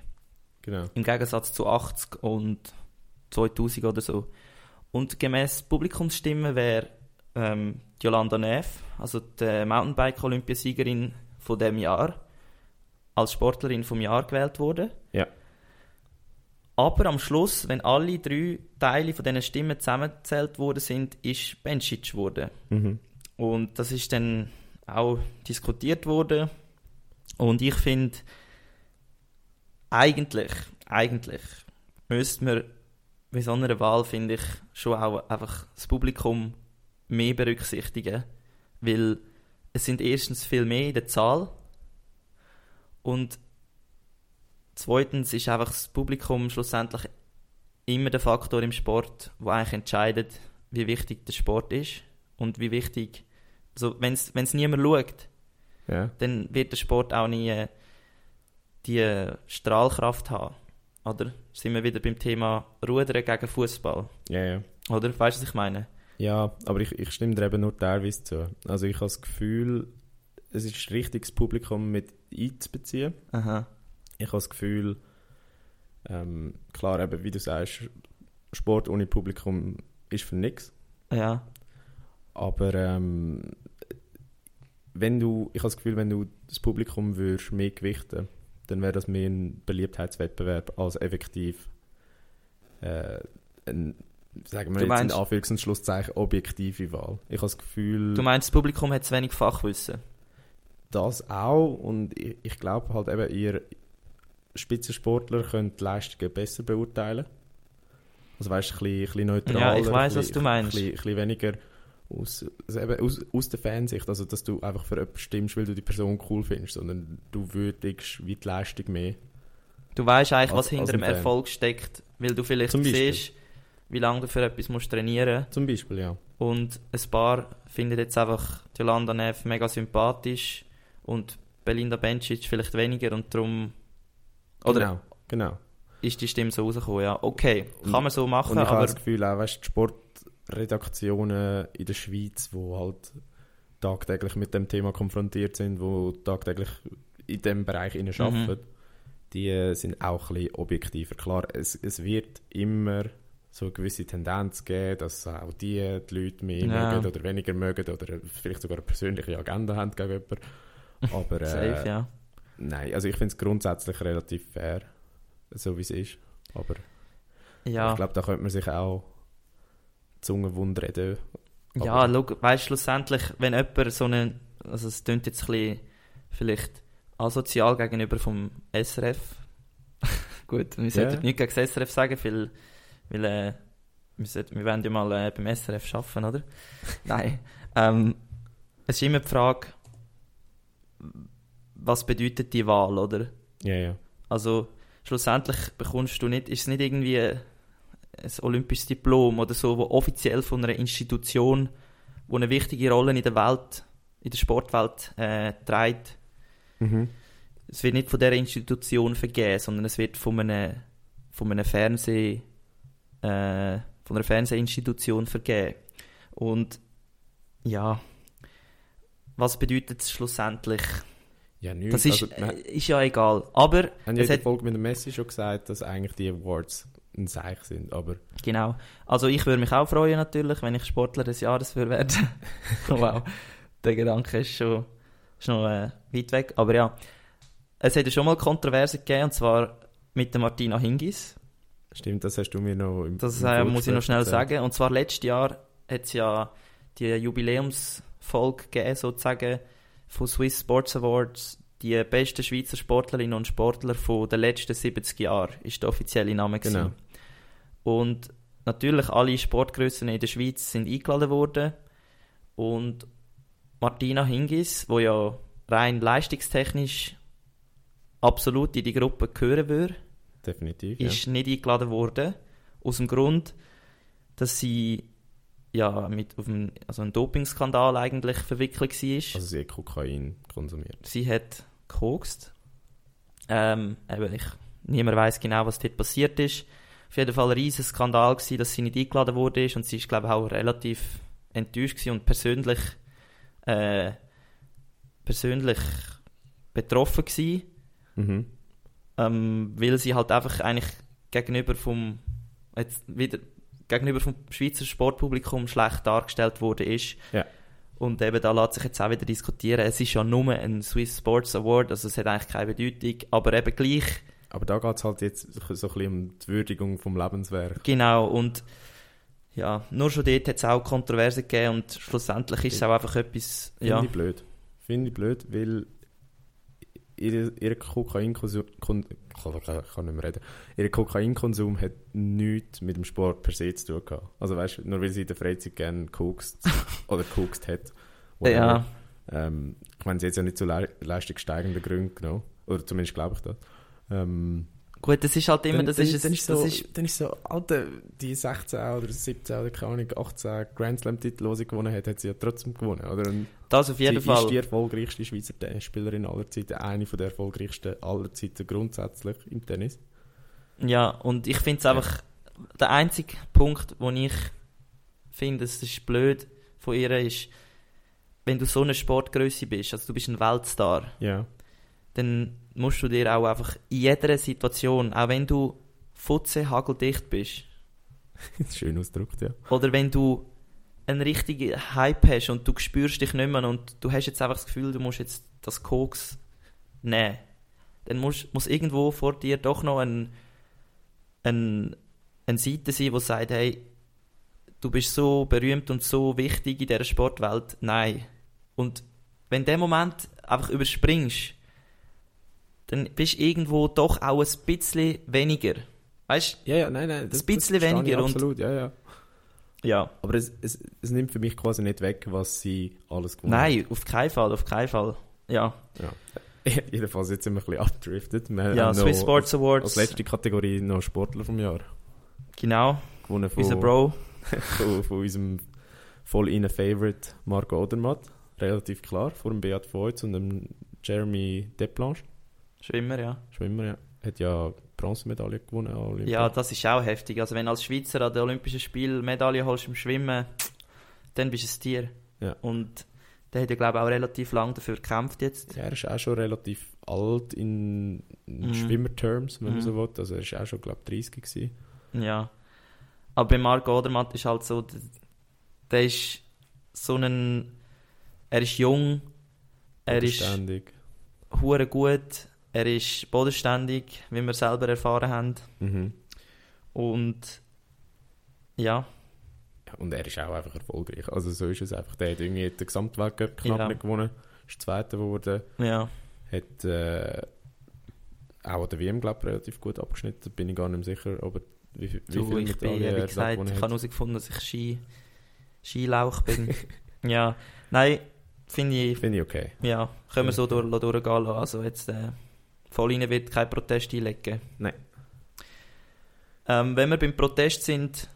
genau. Im Gegensatz zu 80 und 2000 oder so. Und gemäß Publikumsstimmen wäre ähm, Yolanda Neff, also die Mountainbike-Olympiasiegerin von dem Jahr, als Sportlerin vom Jahr gewählt worden. Ja. Aber am Schluss, wenn alle drei Teile von diesen Stimmen zusammengezählt worden sind, ist Bencic geworden. Mhm. Und das ist dann auch diskutiert worden. Und ich finde, eigentlich, eigentlich müsste man bei so einer Wahl, finde ich, schon auch einfach das Publikum mehr berücksichtigen. Weil es sind erstens viel mehr in der Zahl. Und zweitens ist einfach das Publikum schlussendlich immer der Faktor im Sport, wo eigentlich entscheidet, wie wichtig der Sport ist und wie wichtig, also wenn es niemand schaut, Ja. dann wird der Sport auch nie äh, die äh, Strahlkraft haben. Oder sind wir wieder beim Thema Rudern gegen Fußball? ja, ja. Oder weißt du, was ich meine? Ja, aber ich, ich stimme dir eben nur teilweise zu. Also ich habe das Gefühl, es ist richtig, das Publikum mit einzubeziehen. Aha. Ich habe das Gefühl, ähm, klar, eben, wie du sagst, Sport ohne Publikum ist für nichts. Ja. Aber ähm, wenn du, ich habe das Gefühl, wenn du das Publikum würdest mehr gewichten, dann wäre das mehr ein Beliebtheitswettbewerb als effektiv äh, ein, sagen wir Du jetzt meinst- in Anführungs- und Schlusszeichen, objektive Wahl. Ich habe das Gefühl, Du meinst, das Publikum hat zu wenig Fachwissen? das auch und ich, ich glaube halt eben, ihr Spitzensportler können die Leistungen besser beurteilen. Also weißt du, ein bisschen, ein bisschen neutraler. Ja, ich bisschen- was du meinst. Ein bisschen, ein bisschen weniger aus, also aus, aus der Fansicht, also dass du einfach für jemanden stimmst, weil du die Person cool findest, sondern du würdigst wie die Leistung mehr. Du weißt eigentlich, Als- was hinter als dem. Erfolg steckt, weil du vielleicht siehst, wie lange du für etwas musst trainieren Zum Beispiel, ja. Und ein paar finden jetzt einfach Jolanda Neff mega sympathisch und Belinda Bencic vielleicht weniger und darum oder Genau, genau. ist die Stimme so rausgekommen, ja. Okay, Und- kann man so machen, Und ich habe aber das Gefühl, auch weißt, die Sportredaktionen in der Schweiz, die halt tagtäglich mit dem Thema konfrontiert sind, wo tagtäglich in dem Bereich innen Mhm. arbeiten, die äh, sind auch ein bisschen objektiver. Klar, es, es wird immer so eine gewisse Tendenz geben, dass auch die, die Leute mehr Ja. mögen oder weniger mögen oder vielleicht sogar eine persönliche Agenda haben gegen jemanden. Aber äh, safe, ja. Nein, also ich finde es grundsätzlich relativ fair, so wie es ist. Aber Ja, ich glaube, da könnte man sich auch Zunge wund reden. ja aber- schau, weißt schlussendlich, wenn jemand so einen, also es klingt jetzt ein bisschen vielleicht asozial gegenüber vom SRF. Gut, wir sollten Ja. nichts gegen das SRF sagen, weil, weil äh, wir, sollten, wir wollen ja mal äh, beim SRF arbeiten, oder? Nein. Ähm, es ist immer die Frage, was bedeutet die Wahl, oder? Ja, ja. Also schlussendlich bekommst du nicht, ist es nicht irgendwie ein olympisches Diplom oder so, wo offiziell von einer Institution, wo eine wichtige Rolle in der Welt, in der Sportwelt äh, trägt, Mhm. es wird nicht von dieser Institution vergeben, sondern es wird von einem, von einem Fernseh, äh, von einer Fernsehinstitution vergeben. Und ja, was bedeutet es schlussendlich? Ja, nichts. Das ist, also, äh, ist ja egal. Aber haben ja in der Folge mit dem Messi schon gesagt, dass eigentlich die Awards ein Seich sind. Aber Genau. Also ich würde mich auch freuen natürlich, wenn ich Sportler des Jahres würde werden. wow. Der Gedanke ist schon, ist noch äh, weit weg. Aber ja, es hat ja schon mal Kontroverse gegeben, und zwar mit der Martina Hingis. stimmt, das hast du mir noch im Das im äh, muss ich noch schnell erzählt. sagen. Und zwar letztes Jahr hat es ja die Jubiläumsfolge gegeben, sozusagen, von Swiss Sports Awards. Die besten Schweizer Sportlerinnen und Sportler von den letzten 70 Jahren ist der offizielle Name. gewesen. Genau. Und natürlich alle Sportgrössen in der Schweiz sind eingeladen worden. Und Martina Hingis, wo ja rein leistungstechnisch absolut in die Gruppe gehören würde, Definitiv, ist nicht eingeladen worden. Aus dem Grund, dass sie ja mit auf einen, also einen Dopingskandal eigentlich verwickelt war. Also sie hat Kokain konsumiert. sie hat gekokst. Ähm, eben, ich, niemand weiß genau, was dort passiert ist. Auf jeden Fall ein riesiger Skandal gewesen, dass sie nicht eingeladen wurde und sie ist glaube ich auch relativ enttäuscht gewesen und persönlich äh, persönlich betroffen gewesen, Mhm. ähm, weil sie halt einfach eigentlich gegenüber vom jetzt wieder gegenüber vom Schweizer Sportpublikum schlecht dargestellt wurde ist. Ja. Und eben da lässt sich jetzt auch wieder diskutieren. Es ist ja nur ein Swiss Sports Award, also es hat eigentlich keine Bedeutung, aber eben gleich Aber da geht es halt jetzt so ein bisschen um die Würdigung vom Lebenswerk. Genau, und ja, nur schon dort hat es auch Kontroversen gegeben und schlussendlich ist es auch einfach etwas, Finde ja, ich blöd. Finde ich blöd, weil ihr, ihr Kokainkonsum... Kann, kann nicht mehr reden. Ihr Kokainkonsum hat nichts mit dem Sport per se zu tun gehabt. Also weißt du, nur weil sie in der Freizeit gerne kokst oder kokst hat. whatever. ja, Ähm, ich meine, sie hat ja nicht zu le leistungssteigenden Gründen genommen. Oder zumindest glaube ich das. Ähm, gut, das ist halt immer, dann, das dann, ist, dann ist so, das ist, dann ist so, Alter, die 16 oder 17 oder keine Ahnung, 18 Grand Slam-Titel, die sie gewonnen hat, hat sie ja trotzdem gewonnen. Oder? Und das auf jeden sie Fall. ist die erfolgreichste Schweizer Tennisspielerin aller Zeiten, eine von der erfolgreichsten aller Zeiten grundsätzlich im Tennis. Ja, und ich finde es einfach, der einzige Punkt, wo ich finde, es ist blöd von ihr, ist, wenn du so eine Sportgröße bist, also du bist ein Weltstar, Ja. dann musst du dir auch einfach in jeder Situation, auch wenn du futze hageldicht bist, Schön ausgedrückt, ja. Oder wenn du einen richtigen Hype hast und du spürst dich nicht mehr und du hast jetzt einfach das Gefühl, du musst jetzt das Koks nehmen, dann muss, muss irgendwo vor dir doch noch ein, ein, eine Seite sein, die sagt, hey, du bist so berühmt und so wichtig in dieser Sportwelt. Nein. Und wenn du den Moment einfach überspringst, dann bist du irgendwo doch auch ein bisschen weniger. Weißt Ja, ja, nein, nein. Ein bisschen ich weniger und- Absolut, ja, ja. Ja. Aber es, es, es nimmt für mich quasi nicht weg, was sie alles gewonnen Nein, auf keinen Fall, auf keinen Fall. Ja. Ja. Jedenfalls jetzt sind wir ein bisschen abgedriftet. Wir Ja, haben Swiss Sports Als Awards. letzte Kategorie noch Sportler vom Jahr. Genau, Gewonnen von, unser Bro. von, von unserem voll innen Favorite Marco Odermatt. Relativ klar, vor dem Beat Voigt und dem Jeremy Deplanche. Schwimmer, ja. Schwimmer, ja. Hat ja Bronzemedaille gewonnen an Olympia. Ja, das ist auch heftig. Also wenn du als Schweizer an den Olympischen Spielen Medaille holst im Schwimmen, dann bist du ein Tier. Ja. Und der hat ja, glaube ich, auch relativ lange dafür gekämpft jetzt. Ja, er ist auch schon relativ alt in, Mhm. Schwimmerterms, wenn man Mhm. so will. Also er ist auch schon, glaube ich, 30 gewesen. Ja. Aber bei Marco Odermatt ist halt so, der, ist so ein, er ist jung, er ist Ständig. hure gut, er ist bodenständig, wie wir selber erfahren haben. Mhm. Und ja, und er ist auch einfach erfolgreich. Also so ist es einfach. Der hat irgendwie den Gesamtweltcup knapp Ja. nicht gewonnen. Ist Zweiter geworden. ja, Hat äh, auch an der WM, glaube ich, relativ gut abgeschnitten. Bin ich gar nicht mehr sicher, aber wie, viel- wie du, viele ich bin, wie gesagt, ich habe herausgefunden, dass ich Ski, Skilauch bin. ja, nein, finde ich, Finde ich okay. ja, können wir so durch, durchgehen lassen. Also jetzt, äh, voll rein wird kein Protest einlegen. Nein. Ähm, wenn wir beim Protest sind,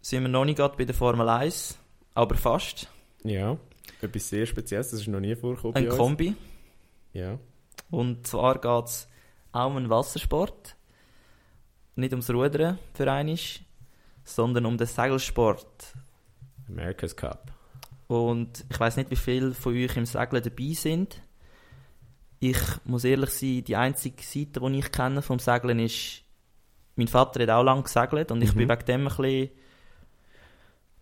sind wir noch nicht gerade bei der Formel 1, aber fast. Ja, etwas sehr Spezielles, das ist noch nie vorgekommen Ein. Kombi. Ja, Und zwar geht es auch um einen Wassersport. Nicht ums Rudern für einisch, sondern um den Segelsport. America's Cup. Und ich weiß nicht, wie viele von euch im Segeln dabei sind. Ich muss ehrlich sein, die einzige Seite, die ich kenne vom Segeln ist, mein Vater hat auch lange gesegelt und ich Mhm. bin wegen dem ein bisschen,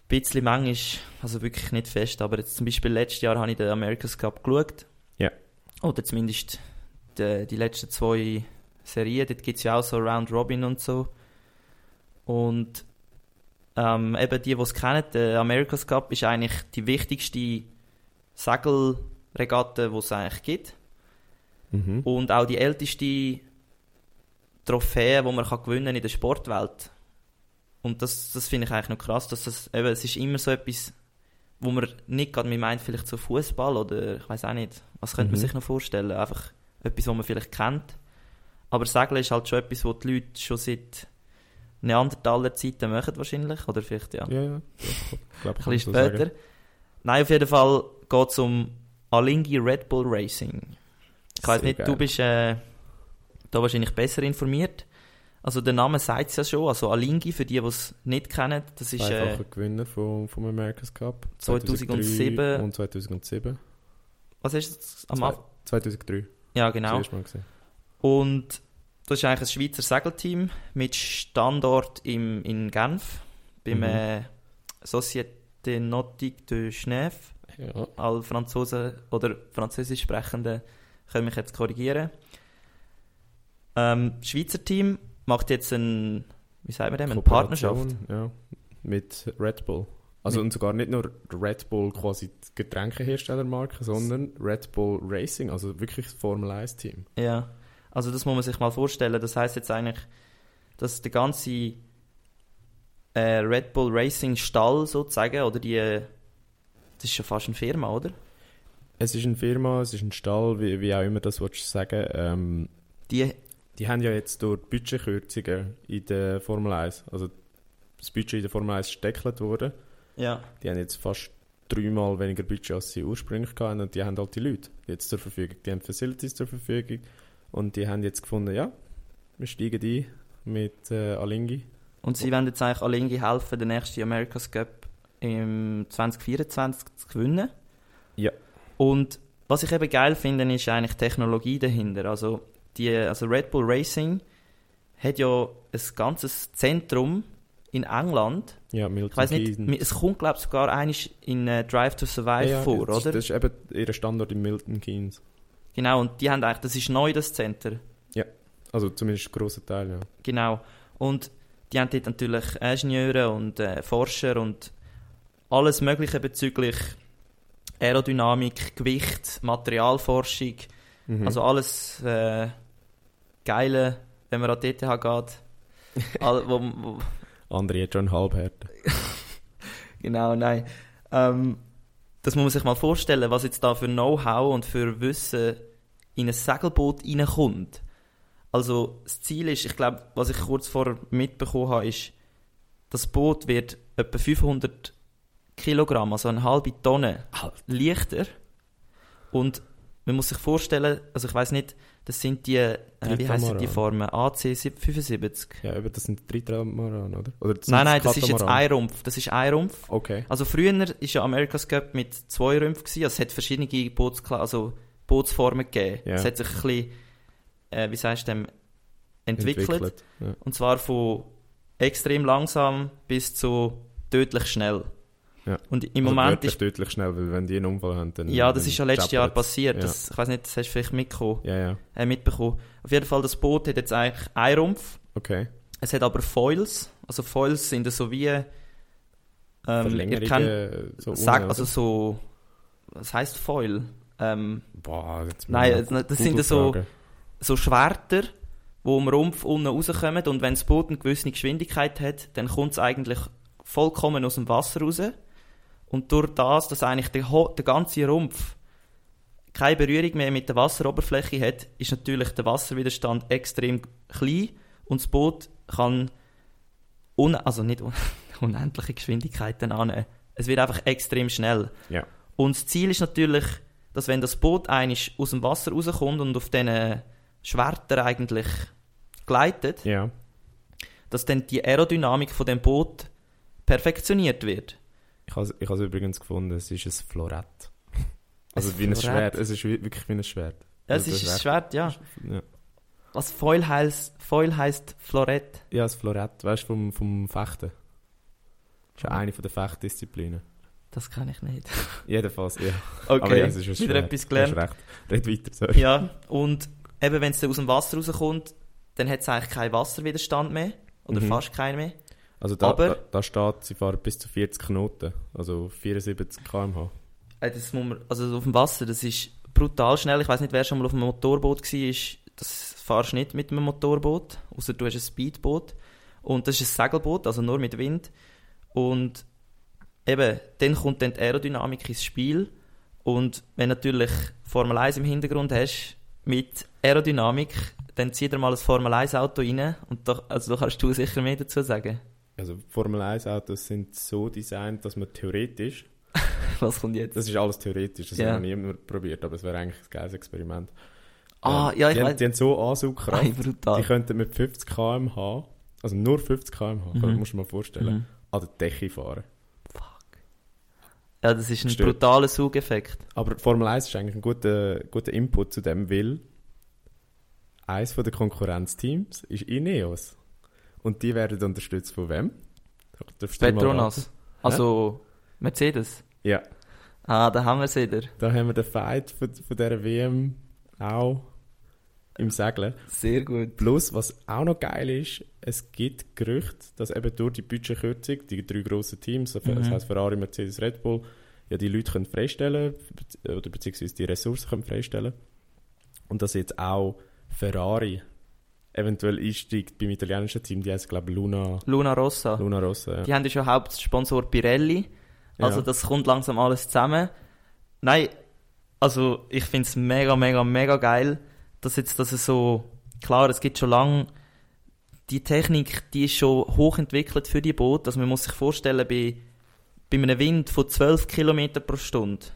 bisschen manchmal, also wirklich nicht fest, aber jetzt zum Beispiel letztes Jahr habe ich den America's Cup geschaut. Ja. Oder zumindest die, die letzten zwei Serien, dort gibt es ja auch so Round Robin und so. Und ähm, eben die, die es kennen, der America's Cup ist eigentlich die wichtigste Segelregatte, die es eigentlich gibt. Mhm. Und auch die älteste Trophäe, die man kann gewinnen in der Sportwelt. Und das, das finde ich eigentlich noch krass, dass das, eben, es ist immer so etwas, wo man nicht gerade meint, vielleicht so Fußball oder ich weiß auch nicht, was könnte man Mhm. sich noch vorstellen? Einfach etwas, was man vielleicht kennt. Aber Segeln ist halt schon etwas, was die Leute schon seit Neandertaler Zeiten machen wahrscheinlich, oder vielleicht ja, Ja, ja. Ich glaube, ein bisschen später. Nein, auf jeden Fall geht es um Alingi Red Bull Racing. Ich weiß nicht, geil. du bist äh, da wahrscheinlich besser informiert. Also der Name sagt es ja schon, also Alingi, für die, die es nicht kennen, das ist... Äh, Gewinner vom, vom America's Cup. 2007. und 2007. was ist es am Zwei- Anfang? 2003. Ja, genau. Und das ist eigentlich ein Schweizer Segelteam mit Standort im, in Genf, beim Mhm. äh, Société Nautique de Genève. Ja. Alle Franzosen oder Französisch Sprechenden können mich jetzt korrigieren. Ähm, das Schweizer Team macht jetzt ein, wie sagen wir dem, eine Partnerschaft. Ja, mit Red Bull. Also und sogar nicht nur Red Bull quasi die Getränkeherstellermarke, sondern Red Bull Racing, also wirklich das Formel 1 Team. Ja, also das muss man sich mal vorstellen. Das heißt jetzt eigentlich, dass der ganze äh, Red Bull Racing Stall sozusagen, oder die, das ist schon fast eine Firma, oder? Es ist eine Firma, es ist ein Stall, wie, wie auch immer das willst du sagen. Ähm, Die, die haben ja jetzt durch Budgetkürzungen in der Formel 1, also das Budget in der Formel 1 ist gedeckelt worden. ja, Die haben jetzt fast dreimal weniger Budget, als sie ursprünglich hatten und die haben halt die Leute jetzt zur Verfügung. Die haben Facilities zur Verfügung und die haben jetzt gefunden, ja, wir steigen ein mit äh, Alingi. und sie wollen jetzt eigentlich Alingi helfen, den nächsten America's Cup im 2024 zu gewinnen. Ja. Und was ich eben geil finde, ist eigentlich die Technologie dahinter. Also, die, also Red Bull Racing hat ja ein ganzes Zentrum in England, Ja, Milton Ich weiß nicht, es kommt glaube ich sogar einisch in äh, Drive to Survive Ja, ja, vor, das, oder? Das ist eben ihr Standort in Milton Keynes. Genau, und die haben eigentlich, das ist neu, das Center. Also zumindest ein grosser Teil, ja. Genau. Und die haben dort natürlich Ingenieure und äh, Forscher und alles Mögliche bezüglich Aerodynamik, Gewicht, Materialforschung, Mhm. also alles äh, Geile, wenn man an die ETH geht. All, wo, wo, Andere hat schon Halbhärte. Genau, nein. Ähm, das muss man sich mal vorstellen, was jetzt da für Know-how und für Wissen in ein Segelboot reinkommt. Also das Ziel ist, ich glaube, was ich kurz vorher mitbekommen habe, ist, das Boot wird etwa 500 Kilogramm, also eine halbe Tonne, leichter. Und man muss sich vorstellen, also ich weiß nicht, das sind die, äh, wie heißen die Formen? AC 75? Ja, aber das sind Tritramaran, oder? oder nein, nein, das ist jetzt ein Rumpf. Das ist ein Rumpf. Okay. Also früher war ja America's Cup mit zwei Rümpfen gewesen. Also es hat verschiedene Bootskla also Bootsformen gegeben. Ja. Es hat sich ein bisschen, äh, wie sagst du entwickelt. Entwickelt. Ja. Und zwar von extrem langsam bis zu tödlich schnell. Ja. Und im Also Moment ist, deutlich schnell, weil wenn die einen Unfall haben, dann... ja, das dann ist ja letztes Jahr passiert. Ja. Das, ich weiß nicht, das hast du vielleicht mitbekommen, ja, ja, äh, mitbekommen. Auf jeden Fall, das Boot hat jetzt eigentlich einen Rumpf. okay. Es hat aber Foils. Also Foils sind so wie, ähm, ihr kennt, so sag, also so, was heißt Foil? Ähm, Boah, jetzt Nein, das- das sind so- so Schwerter, die am Rumpf unten rauskommen und wenn das Boot eine gewisse Geschwindigkeit hat, dann kommt es eigentlich vollkommen aus dem Wasser raus. Und durch das, dass eigentlich der, der ganze Rumpf keine Berührung mehr mit der Wasseroberfläche hat, ist natürlich der Wasserwiderstand extrem klein und das Boot kann un also nicht un unendliche Geschwindigkeiten annehmen. Es wird einfach extrem schnell. Ja. Und das Ziel ist natürlich, dass wenn das Boot eigentlich aus dem Wasser rauskommt und auf diesen Schwertern eigentlich gleitet, Ja. dass dann die Aerodynamik von dem Boot perfektioniert wird. Ich habe ich has übrigens gefunden, es ist ein Florett. Also Ein wie ein Florett? Schwert. Es ist wirklich wie ein Schwert. Ja, es Also ist ein Schwert, ja. Ja, Was Foil heisst, Foil heisst Florett. ja das Florett, weißt du, vom, vom Fechten. Das ist ja eine von der Fechtdisziplinen. Das kann ich nicht. Jedenfalls, ja. Okay, Aber ja, es ist ein wieder etwas gelernt. recht. Red weiter, sorry. Ja, und eben wenn es aus dem Wasser rauskommt, dann hat es eigentlich keinen Wasserwiderstand mehr. Oder Mhm. fast keinen mehr. Also da, Aber- da, da steht, sie fahren bis zu 40 Knoten. Also 74 km/h. Äh, Das muss man, also auf dem Wasser, das ist brutal schnell. Ich weiß nicht, wer schon mal auf einem Motorboot war. Das fahrst du nicht mit einem Motorboot, außer du hast ein Speedboot. Und das ist ein Segelboot, also nur mit Wind. Und eben, dann kommt dann die Aerodynamik ins Spiel. Und wenn natürlich Formel 1 im Hintergrund hast, mit Aerodynamik, dann zieh dir mal ein Formel 1 Auto rein. Und da, also da kannst du sicher mehr dazu sagen. Also Formel 1 Autos sind so designt, dass man theoretisch, Was kommt jetzt? das ist alles theoretisch, das Ja. hat noch niemand probiert, aber es wäre eigentlich ein geiles Experiment. Ah, Ähm, ja, ich die, haben, weiß. die haben so Ansaugkraft, brutal. die könnten mit 50 km/h, also nur 50 km/h, Mhm. musst du dir mal vorstellen, Mhm. an der Decke fahren. Ja, das ist ein Stört. brutaler Sugeffekt. Aber Formel 1 ist eigentlich ein guter, guter Input zu dem, weil eins der Konkurrenzteams ist Ineos. Und die werden unterstützt von wem? Petronas. Also Mercedes. Ja, Ah, da haben wir sie wieder. da haben wir den Fight von, von dieser WM auch im Segeln. Sehr gut. Plus, was auch noch geil ist, es gibt Gerüchte, dass eben durch die Budgetkürzung, die drei grossen Teams, das Mhm. heisst Ferrari, Mercedes, Red Bull, ja die Leute können freistellen oder beziehungsweise die Ressourcen können freistellen. Und dass jetzt auch Ferrari eventuell einsteigt beim italienischen Team, die heißt glaube ich Luna, Luna Rossa. Luna Rossa. Ja. Die haben ja schon Hauptsponsor Pirelli. Also Ja. das kommt langsam alles zusammen. Nein, also ich finde es mega, mega, mega geil, dass jetzt das so... Klar, es gibt schon lange... Die Technik, die ist schon hochentwickelt für die Boote. Also man muss sich vorstellen, bei, bei einem Wind von 12 km pro Stunde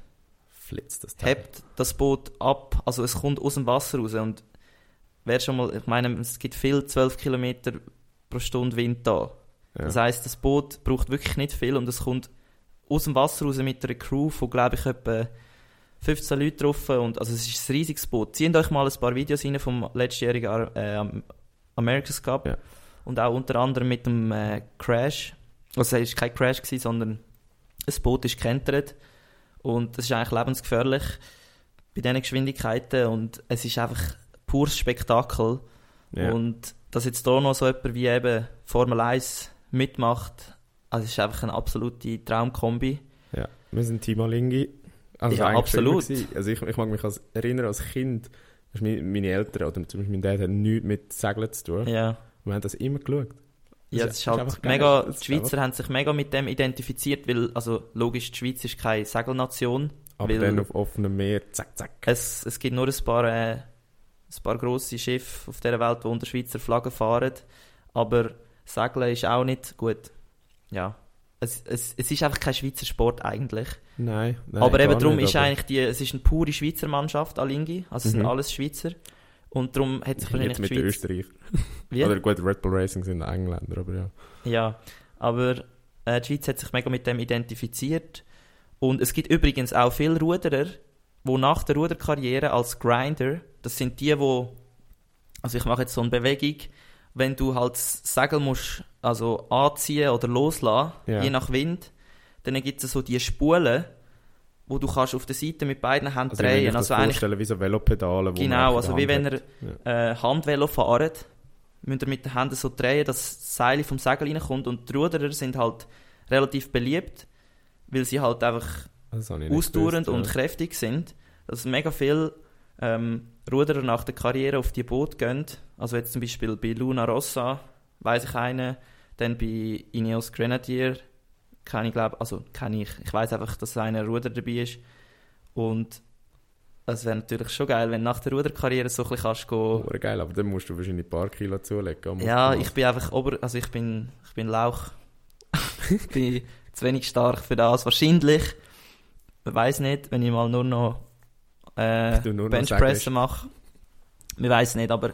Flitzt das Teil. hebt das Boot ab, also es kommt aus dem Wasser raus und wer schon mal, ich meine, es gibt viel 12 Kilometer pro Stunde Wind da. Ja. Das heißt, das Boot braucht wirklich nicht viel und es kommt aus dem Wasser raus mit einer Crew von, glaube ich, etwa 15 Leuten drauf und also es ist ein riesiges Boot. Zieht euch mal ein paar Videos rein vom letztjährigen Ar- äh, Am- America's Cup Ja. und auch unter anderem mit dem äh, Crash. Also es war kein Crash, gewesen, sondern ein Boot ist gekentert und das ist eigentlich lebensgefährlich bei diesen Geschwindigkeiten und es ist einfach pures Spektakel. Ja. Und dass jetzt hier noch so jemand wie eben Formel 1 mitmacht, also ist einfach eine absolute Traumkombi. Ja, wir sind Team Alingi. Also Ja, absolut. Also ich, ich mag mich als, erinnern als Kind, meine, Eltern oder zum Beispiel mein Dad hat nichts mit Segeln zu tun. Ja, Wir haben das immer geschaut. ja ist- das ist ist halt mega, Das die Schweizer haben sich mega mit dem identifiziert, weil, also logisch, die Schweiz ist keine Segelnation. Aber dann auf offenem Meer, zack, zack. Es, es gibt nur ein paar äh, ein paar grosse Schiffe auf dieser Welt, die unter Schweizer Flaggen fahren. Aber Segeln ist auch nicht gut. Ja. Es, es, es ist einfach kein Schweizer Sport eigentlich. Nein, nein aber eben darum nicht, ist aber eigentlich die, es ist eine pure Schweizer Mannschaft, Alingi. Also es sind Mhm. alles Schweizer. Und darum hat sich wahrscheinlich Jetzt mit Schweiz... Österreich. Wie? Oder gut, Red Bull Racing sind Engländer, aber ja. Ja, aber äh, die Schweiz hat sich mega mit dem identifiziert. Und es gibt übrigens auch viele Ruderer, die nach der Ruderkarriere als Grinder, das sind die, wo also ich mache jetzt so eine Bewegung, wenn du halt das Segel musst, also anziehen oder loslassen, Ja. je nach Wind, dann gibt es so die Spulen, wo du kannst auf der Seite mit beiden Händen Also, ich drehen. Also eigentlich vorstellen, wie so Velopedale, wo Genau, also wie wenn ihr hat. äh, Handvelo fahrt, müsst ihr mit den Händen so drehen, dass das Seil vom Segel reinkommt und die Ruderer sind halt relativ beliebt, weil sie halt einfach Ausdauernd und kräftig sind. Dass mega viele ähm, Ruderer nach der Karriere auf die Boot gehen. Also jetzt zum Beispiel bei Luna Rossa, weiß ich einen, dann bei Ineos Grenadier, kenne ich glaube, also kenne ich, ich weiß einfach, dass einer Ruder dabei ist. Und es wäre natürlich schon geil, wenn du nach der Ruderkarriere so ein bisschen kannst gehen, Hure geil, aber dann musst du wahrscheinlich ein paar Kilo zulegen. ja, ich bin einfach ober, also ich bin, ich bin Lauch. ich bin zu wenig stark für das. Wahrscheinlich, weiß nicht, wenn ich mal nur noch äh, Benchpressen mache. Wir weiß nicht, aber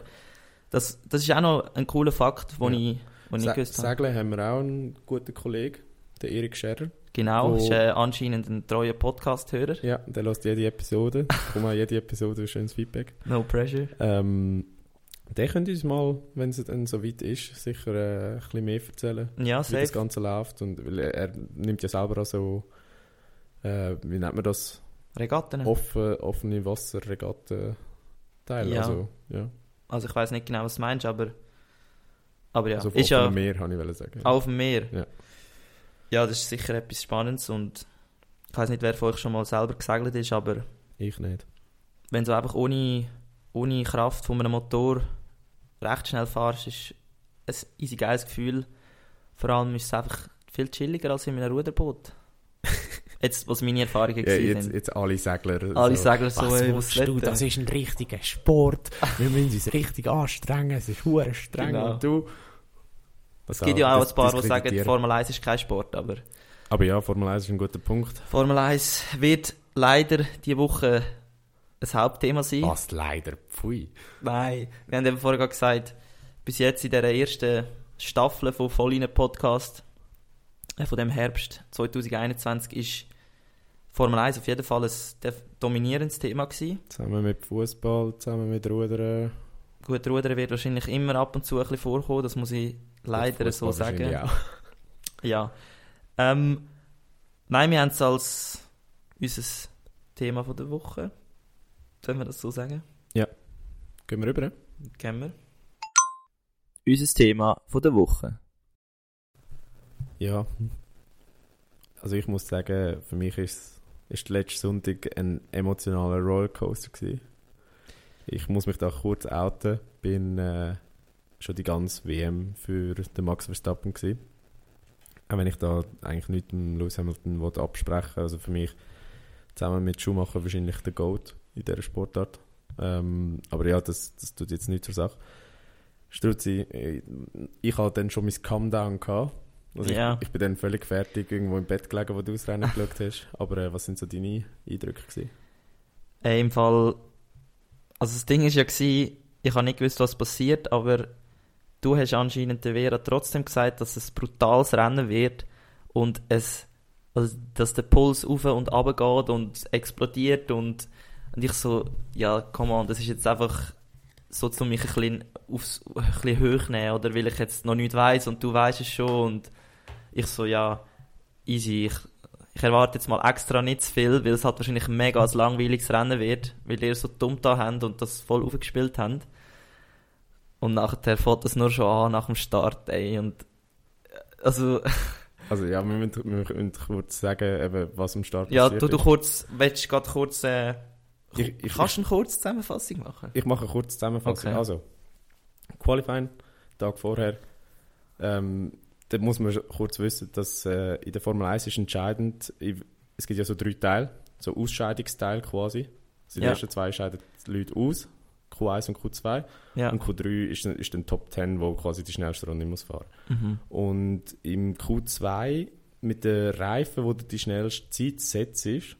das, das ist auch noch ein cooler Fakt, den Ja. ich, den ich Se gewusst habe. Segeln haben wir auch einen guten Kollegen, den Erik Scherer. Genau, ist äh, anscheinend ein treuer Podcast-Hörer. Ja, der lässt jede Episode. Komm auch jede Episode ein schönes Feedback. No pressure. Ähm, der könnte uns mal, wenn es dann so weit ist, sicher äh, ein bisschen mehr erzählen, Ja, wie das safe. Ganze läuft. Und, weil er, er nimmt ja selber auch so, äh, wie nennt man das, Regatten. offen, offene Wasserregatten teil. Ja. Also, ja. Also ich weiß nicht genau, was du meinst, aber, aber ja, also auf ist ja Meer, habe ich sagen. auf dem Meer. Ja. Ja, das ist sicher etwas Spannendes und ich weiß nicht, wer von euch schon mal selber gesegelt ist, aber Ich nicht. wenn du einfach ohne, ohne Kraft von einem Motor recht schnell fahrst, ist ein easy geiles Gefühl. Vor allem ist es einfach viel chilliger als in einem Ruderboot. Jetzt, was meine Erfahrungen Ja, jetzt, sind. jetzt alle Segler. Alle so. sagen so, Was willst du? Das ist ein richtiger Sport. Wir müssen uns richtig anstrengen. Es ist hure streng. Genau. Und du? Es gibt ja auch das ein paar, die sagen. Formel 1 ist kein Sport, aber Aber ja, Formel 1 ist ein guter Punkt. Formel 1 wird leider diese Woche ein Hauptthema sein. Was leider. Pfui. Nein, wir haben eben vorher gesagt, bis jetzt in dieser ersten Staffel von Vollinen Podcast, äh, von dem Herbst 2021, ist Formel 1 auf jeden Fall ein dominierendes Thema gewesen. Zusammen mit Fußball, zusammen mit Rudern. Gut, Rudern wird wahrscheinlich immer ab und zu ein bisschen vorkommen, das muss ich leider so sagen. wahrscheinlich auch. Ja. Ähm, nein, wir haben es als unser Thema von der Woche. Sollen wir das so sagen? Gehen wir rüber? Kennen wir. Unser Thema von der Woche. Ja. Also ich muss sagen, für mich ist, ist der letzte Sonntag ein emotionaler Rollercoaster gewesen. Ich muss mich da kurz outen. Bin äh, schon die ganze WM für den Max Verstappen gewesen. Auch wenn ich da eigentlich nichts dem Lewis Hamilton absprechen Also für mich zusammen mit Schumacher wahrscheinlich der GOAT in dieser Sportart. Ähm, aber ja, das, das tut jetzt nicht zur Sache. Struzzi, äh, ich hatte dann schon mein Come-Down gehabt. Also Ja. ich, ich bin dann völlig fertig irgendwo im Bett gelegen, wo du das Rennen geschaut hast. Aber äh, was sind so deine Eindrücke gewesen? Äh, Im Fall, also das Ding ist ja gewesen, ich habe nicht gewusst, was passiert, aber du hast anscheinend der Vera trotzdem gesagt, dass es ein brutales Rennen wird und es, also, dass der Puls auf und runter geht und explodiert und, und ich so, ja, come on, das ist jetzt einfach so, um mich ein bisschen, aufs, ein bisschen hoch nehmen oder weil ich jetzt noch nicht weiß und du weißt es schon und ich so, ja, easy, ich, ich erwarte jetzt mal extra nicht zu viel, weil es halt wahrscheinlich mega ein langweiliges Rennen wird, weil ihr so dumm da habt und das voll aufgespielt habt. Und nachher fängt das nur schon an nach dem Start, ey. Und, äh, also, Also ja, wir müssen, wir müssen kurz sagen, eben, was am Start ja, passiert du, du ist. kurz, willst du gerade kurz, äh, Ich- ich- kannst du eine kurze Zusammenfassung machen? Ich mache eine kurze Zusammenfassung. Okay. Also, Qualifying, Tag vorher. Ähm, da muss man kurz wissen, dass äh, in der Formel 1 ist entscheidend, es gibt ja so drei Teile, so Ausscheidungsteil quasi. Also die Ja. ersten zwei scheiden die Leute aus, Q1 und Q2. Ja. Und Q3 ist, ist dann Top 10, wo quasi die schnellste Runde muss fahren. Mhm. Und im Q2 mit den Reifen, wo du die schnellste Zeit setzt,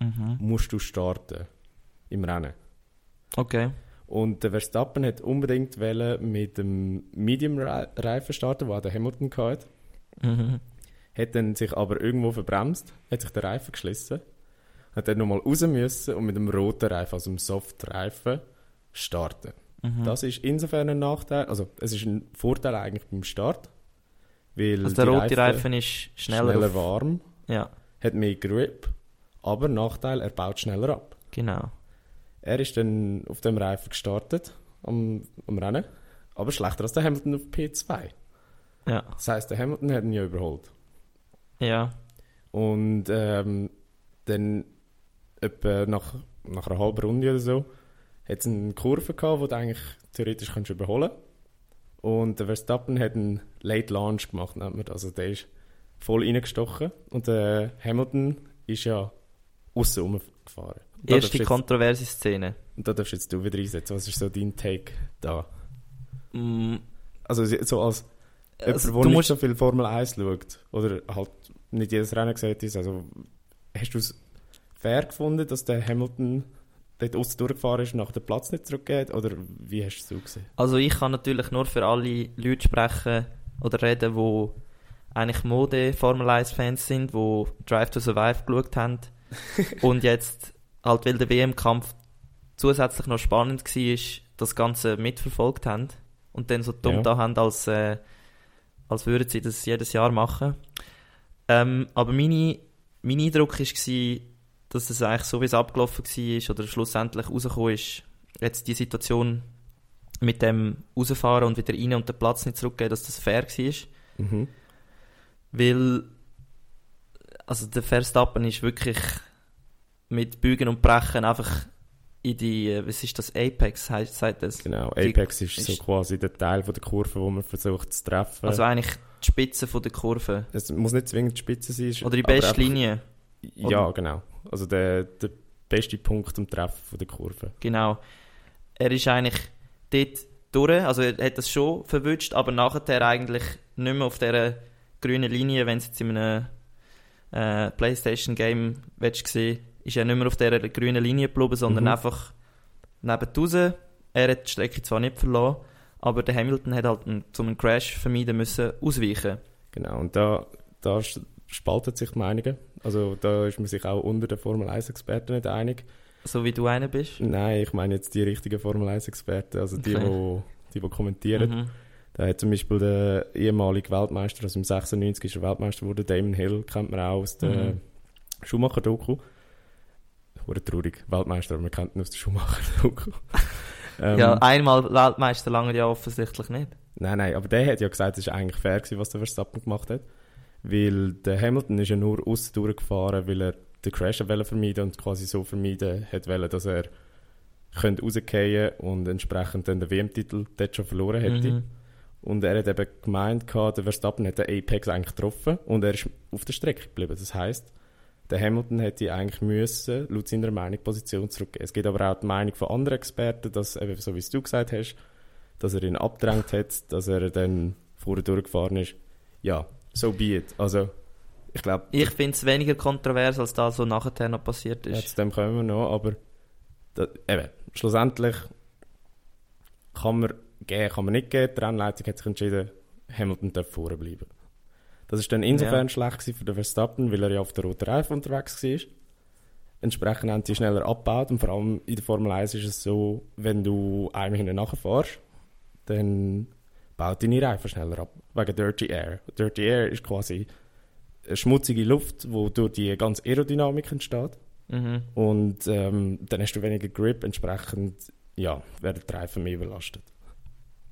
Mhm. musst du starten im Rennen. Okay. Und der Verstappen hat unbedingt mit dem Medium-Reifen starten, wo auch der Hamilton hatte. Mhm. Hat dann sich aber irgendwo verbremst, hat sich der Reifen geschlossen, hat dann nochmal raus müssen und mit dem roten Reifen, also dem Soft-Reifen, starten. Mhm. Das ist insofern ein Nachteil, also es ist ein Vorteil eigentlich beim Start, weil Also der rote Reifen ist schneller. schneller warm, Ja, hat mehr Grip, aber Nachteil, er baut schneller ab. genau. Er ist dann auf dem Reifen gestartet am, am Rennen, aber schlechter als der Hamilton auf P2. Ja. Das heisst, der Hamilton hat ihn ja überholt. Ja. Und ähm, dann etwa nach, nach einer halben Runde oder so hat es eine Kurve gehabt, die du eigentlich theoretisch kannst überholen Und der Verstappen hat einen Late Launch gemacht, nennt man das. Also der ist voll reingestochen und der Hamilton ist ja außen rumgefahren. Da Erste du jetzt- kontroverse Szene. Und da darfst jetzt du wieder einsetzen. Was ist so dein Take da? Mm, Also so als Also, jemand, du der nicht musst- so viel Formel 1 schaut oder halt nicht jedes Rennen gesehen ist, also hast du es fair gefunden, dass der Hamilton dort außen durchgefahren ist und nach dem Platz nicht zurückgeht oder wie hast du es so gesehen? Also ich kann natürlich nur für alle Leute sprechen oder reden, die eigentlich Mode Formel 1 Fans sind, die Drive to Survive geschaut haben und jetzt halt, weil der WM-Kampf zusätzlich noch spannend war, das Ganze mitverfolgt haben und dann so dumm Ja. da haben, als, äh, als würden sie das jedes Jahr machen. Ähm, aber meine, mein Eindruck war, dass es eigentlich so, wie es abgelaufen war oder schlussendlich rausgekommen ist, jetzt die Situation mit dem rausfahren und wieder rein und den Platz nicht zurückgeben, dass das fair war. Mhm. Weil, also der Verstappen ist wirklich mit Bügen und Brechen einfach in die, äh, was ist das, Apex, heißt, sagt das? Genau, Die- Apex ist, so ist- quasi der Teil von der Kurve, wo man versucht zu treffen. Also eigentlich die Spitze von der Kurve. es muss nicht zwingend die Spitze sein. Oder die beste einfach- Linie, Ja, genau. Also der, der beste Punkt am Treffen von der Kurve. genau. Er ist eigentlich dort durch, also er hat das schon verwünscht, aber nachher eigentlich nicht mehr auf dieser grünen Linie, wenn es jetzt in einem äh, Playstation-Game sehen, ist er nicht mehr auf dieser grünen Linie geblieben, sondern Mhm. einfach neben raus. Er hat die Strecke zwar nicht verloren, aber der Hamilton hat halt, um einen Crash vermeiden müssen, ausweichen. Genau, und da, da spaltet sich die Meinungen. Also da ist man sich auch unter den Formel 1-Experten nicht einig. So wie du einer bist. Nein, ich meine jetzt die richtigen Formel 1-Experten, also die, Okay. wo, die, die kommentieren. Mhm. Da hat zum Beispiel der ehemalige Weltmeister, also im 96 ist er Weltmeister geworden, Damon Hill, kennt man auch aus der Mhm. Schumacher-Doku. Hure traurig, Weltmeister, kennt ihn aus der Schumacher-Doku. ähm, Ja, einmal Weltmeister lange ja offensichtlich nicht. Nein, nein, aber der hat ja gesagt, es war eigentlich fair, gewesen, was der Verstappen gemacht hat. Weil der Hamilton ist ja nur außen durchgefahren, weil er den Crash vermeiden und quasi so vermeiden hat wollen, dass er könnte rausgehen und entsprechend dann den WM-Titel dort schon verloren hätte. Mhm. Und er hat eben gemeint, der Verstappen hat den Apex eigentlich getroffen und er ist auf der Strecke geblieben. Das heißt, der Hamilton hätte eigentlich müssen, laut seiner Meinung, Position zurückgeben. Es gibt aber auch die Meinung von anderen Experten, dass, eben so wie es du gesagt hast, dass er ihn abgedrängt hat, dass er dann vorher durchgefahren ist. Ja, so be it. Also, ich glaube, Ich finde es weniger kontrovers, als das, was nachher noch passiert ja, ist. zu dem kommen wir noch, aber da, eben, schlussendlich kann man geben, kann man nicht geben. Die Rennleitung hat sich entschieden, Hamilton darf vorne bleiben. Das ist dann insofern Ja. schlecht für den Verstappen, weil er ja auf der roten Reifen unterwegs war. Entsprechend haben die schneller abgebaut und vor allem in der Formel 1 ist es so, wenn du einem hinten nachfährst, dann baut deine Reifen schneller ab, wegen Dirty Air. Dirty Air ist quasi eine schmutzige Luft, wo durch die ganze Aerodynamik entsteht. Mhm. Und ähm, dann hast du weniger Grip, entsprechend ja, werden die Reifen mehr überlastet.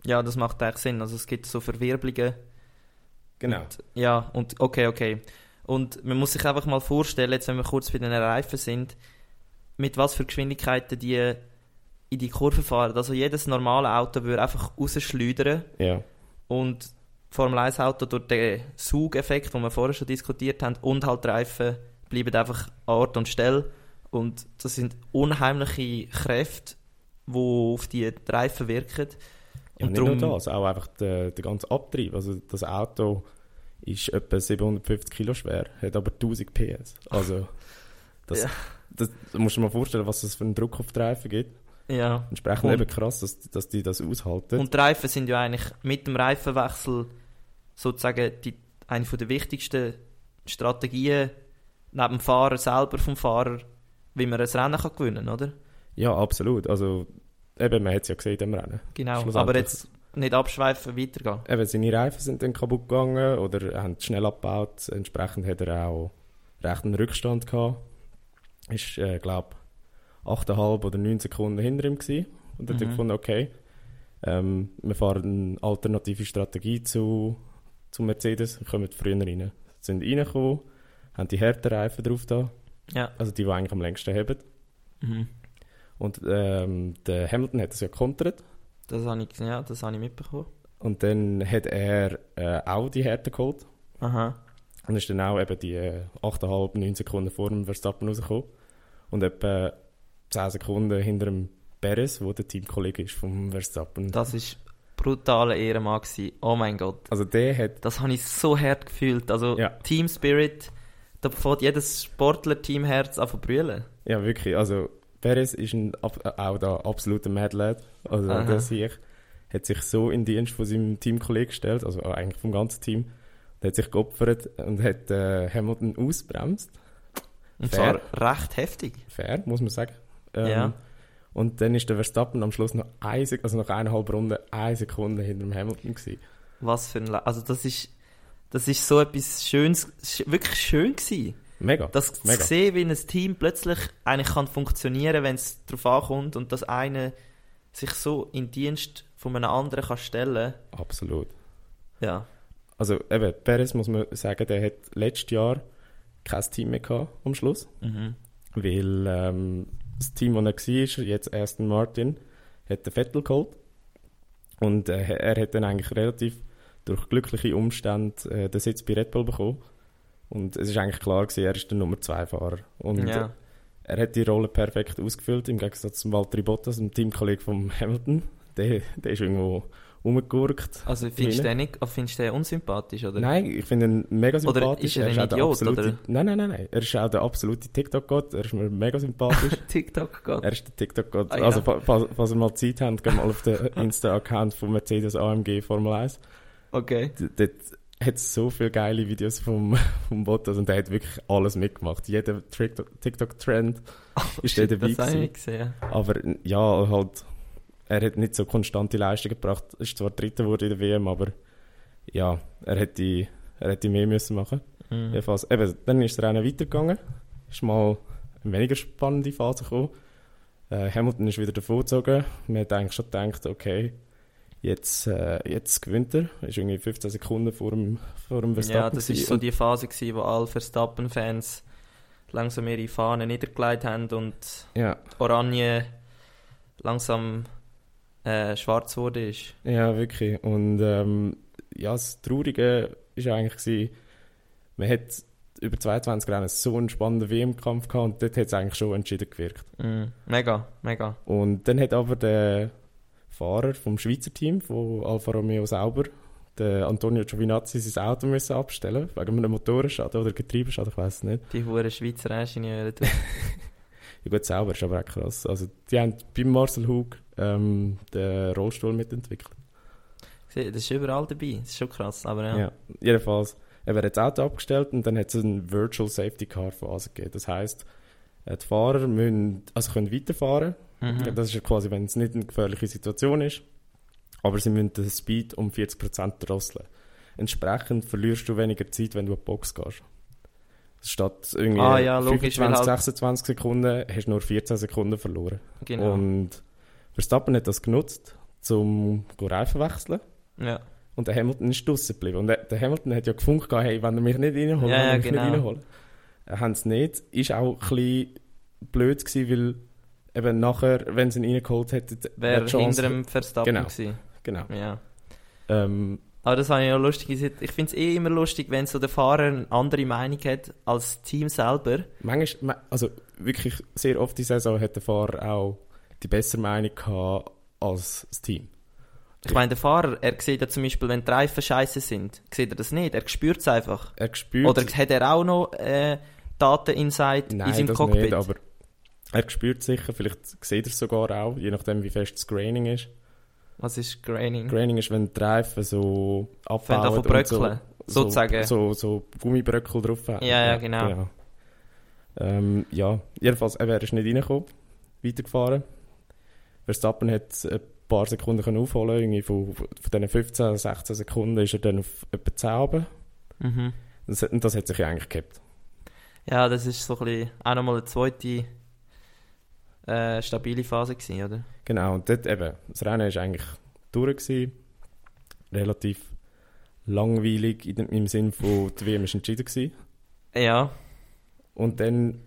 Ja, das macht eigentlich Sinn. Also es gibt so Verwirbelungen. Genau. Und, ja, und okay, okay. Und man muss sich einfach mal vorstellen, jetzt wenn wir kurz bei den Reifen sind, mit was für Geschwindigkeiten die in die Kurve fahren. Also jedes normale Auto würde einfach rausschleudern Ja, und Formel 1 Auto durch den Saugeffekt, den wir vorher schon diskutiert haben, und halt die Reifen bleiben einfach an Ort und Stelle. Und das sind unheimliche Kräfte, wo auf die Reifen wirken. Ja, Und nicht darum- nur das, auch einfach der, der ganze Abtrieb. Also das Auto ist etwa 750 Kilo schwer, hat aber 1000 PS. Also das, Ja. das, da musst du dir mal vorstellen, was das für einen Druck auf die Reifen gibt. Ja. Entsprechend Und- eben krass, dass, dass die das aushalten. Und die Reifen sind ja eigentlich mit dem Reifenwechsel sozusagen die, eine der wichtigsten Strategien neben dem Fahrer selber vom Fahrer, wie man ein Rennen kann gewinnen oder? ja, absolut. Also eben, man hat es ja gesehen im Rennen. Genau. Aber jetzt nicht abschweifen, weitergehen. Eben, seine Reifen sind dann kaputt gegangen oder haben schnell abgebaut. Entsprechend hat er auch recht einen Rückstand gehabt. Ist, äh, glaube 8,5 oder 9 Sekunden hinter ihm gewesen. Und dann hat er Mhm. gefunden, okay, ähm, wir fahren eine alternative Strategie zu, zu Mercedes, wir kommen früher rein. Sind reingekommen, haben die harten Reifen drauf da, Ja. also die, die eigentlich am längsten haben. Mhm. Und ähm, der Hamilton hat das ja kontert. Das habe ich, ja, das habe ich mitbekommen. Und dann hat er äh, auch die Härte geholt. Aha. Und ist dann auch eben die äh, 8,5, 9 Sekunden vor dem Verstappen rausgekommen. Und etwa 10 Sekunden hinter dem Perez, wo der Teamkollege ist vom Verstappen. Das war brutaler Ehrenmann. Gewesen. Oh mein Gott. Also der hat, Das habe ich so hart gefühlt. Also Ja. Team Spirit, da fährt jedes Sportler-Teamherz an zu brüllen. ja wirklich, also Perez ist ein, äh, auch da absoluter Mad Lad. Also Aha. der sich hat sich so in den Dienst von seinem Teamkollegen gestellt, also eigentlich vom ganzen Team. Der hat sich geopfert und hat äh, Hamilton ausbremst. Und Fair. zwar recht heftig. Fair, muss man sagen. Ähm, Ja. Und dann ist der Verstappen am Schluss noch eine, also nach eineinhalb Runden eine Sekunde hinter dem Hamilton gewesen. Was für ein Le Also das ist, das ist so etwas Schönes, sch- wirklich schön gewesen. Mega. Das mega. zu sehen, wie ein Team plötzlich eigentlich kann funktionieren, wenn es darauf ankommt und dass einer sich so in Dienst von einem anderen kann stellen. Absolut. Ja. Also eben, Perez muss man sagen, der hat letztes Jahr kein Team mehr gehabt am Schluss, Mhm. weil ähm, das Team, das er war, jetzt Aston Martin, hat den Vettel geholt und äh, er hat dann eigentlich relativ durch glückliche Umstände äh, den Sitz bei Red Bull bekommen und es ist eigentlich klar gewesen, er ist der Nummer 2 Fahrer und ja. Er hat die Rolle perfekt ausgefüllt, im Gegensatz zum Valtteri Bottas, dem Teamkollege von Hamilton. Der, der ist irgendwo rumgegurkt. Also findest du den nicht, findest du den unsympathisch, oder? Nein, ich finde ihn mega Oder sympathisch. ist er ein auch der Idiot, absolute, oder? Nein, nein, nein, nein. Er ist auch der absolute TikTok-Gott. Er ist mir mega sympathisch. TikTok geht. er ist der TikTok-Gott. Ah. Also, fa- falls, falls ihr mal Zeit habt, geht mal auf den Insta-Account von Mercedes AMG Formel 1. Okay. D- Dort hat so viele geile Videos vom, vom Bottas und der hat wirklich alles mitgemacht. Jeder TikTok- TikTok-Trend ist der dabei Das gesehen. Aber ja, halt, er hat nicht so konstante Leistung gebracht. Er ist zwar Dritter geworden in der WM, aber ja, er hätte, er hätte mehr müssen machen. Mhm. Jedenfalls, eben, dann ist das Rennen weitergegangen. Ist mal eine weniger spannende Phase gekommen. Äh, Hamilton ist wieder davongezogen. Man hat eigentlich schon gedacht, okay, jetzt, äh, jetzt gewinnt er. Ist irgendwie 15 Sekunden vor dem, vor dem Verstappen. Ja, das war so die Phase, gewesen, wo alle Verstappen-Fans langsam ihre Fahnen niedergelegt haben und ja, Oranje langsam äh, schwarz wurde. Ist. Ja, wirklich. Und ähm, ja, das Traurige war eigentlich, gewesen, man hat über 22 Rennen so einen spannenden WM-Kampf gehabt und dort hat es eigentlich schon entschieden gewirkt. Mhm. Mega, mega. Und dann hat aber der Fahrer vom Schweizer Team, von Alfa Romeo Sauber, der Antonio Giovinazzi, sein Auto müssen abstellen wegen einem Motorenschaden oder Getriebeschaden, ich weiß es nicht. Die hohen Schweizer Ingenieure. Ja gut, Sauber ist aber auch krass. Also die haben beim Marcel Hug ähm, den Rollstuhl mitentwickelt. Das ist überall dabei. Das ist schon krass. Aber ja. Ja, jedenfalls. Er hat das Auto abgestellt und dann hat es einen Virtual Safety Car Phase gegeben. Das heisst, äh, die Fahrer müssen, also können weiterfahren. Mhm. Das ist ja quasi, wenn es nicht eine gefährliche Situation ist. Aber sie müssen den Speed um 40% drosseln. Entsprechend verlierst du weniger Zeit, wenn du in die Box gehst. Statt irgendwie Ah, ja, logisch, 25, weil halt- 26 Sekunden hast du nur 14 Sekunden verloren. Genau. Und Verstappen hat das genutzt, um Reifen wechseln. ja. Und der Hamilton ist draussen geblieben. Und der, Hamilton hat ja gefunden, hey, wenn er mich nicht reinholt, Ja, er ja, mich genau. nicht reinholt. Er haben es nicht. Ist auch ein bisschen blöd gewesen, weil eben nachher, wenn sie ihn reingeholt hätten, Wäre hinter dem Verstappen Genau. gewesen. Genau. Ja. Ähm, Aber das habe ich auch lustig. Ich finde es eh immer lustig, wenn so der Fahrer eine andere Meinung hat als das Team selber. manchmal, ma- also wirklich sehr oft die Saison hat der Fahrer auch die bessere Meinung gehabt als das Team. Ich meine, der Fahrer, er sieht ja zum Beispiel, wenn die Reifen scheiße sind, sieht er das nicht. Er spürt es einfach. Er spürt Oder hat er auch noch äh, Daten-Insight in seinem Cockpit? nicht, aber er spürt sicher, vielleicht sieht er es sogar auch, je nachdem wie fest das Graining ist. Was ist Graining? Graining ist, wenn die Reifen so Wenn abbauen und bröckeln, so, sozusagen. So, so Gummibröckel drauf haben. Ja, ja, genau. Ähm, ja, jedenfalls, er ist nicht reingekommen, weitergefahren. Verstappen hat ein paar Sekunden können aufholen irgendwie von, von diesen 15, 16 Sekunden ist er dann auf etwa 10 runter. Mhm. Das, das hat sich ja eigentlich gehabt. Ja, das ist so ein bisschen auch nochmal eine zweite äh, stabile Phase gewesen, oder? Genau, und dort eben, das Rennen war eigentlich durch. Gewesen. Relativ langweilig in dem, im Sinn von, die WM ist entschieden gewesen. Ja, Und dann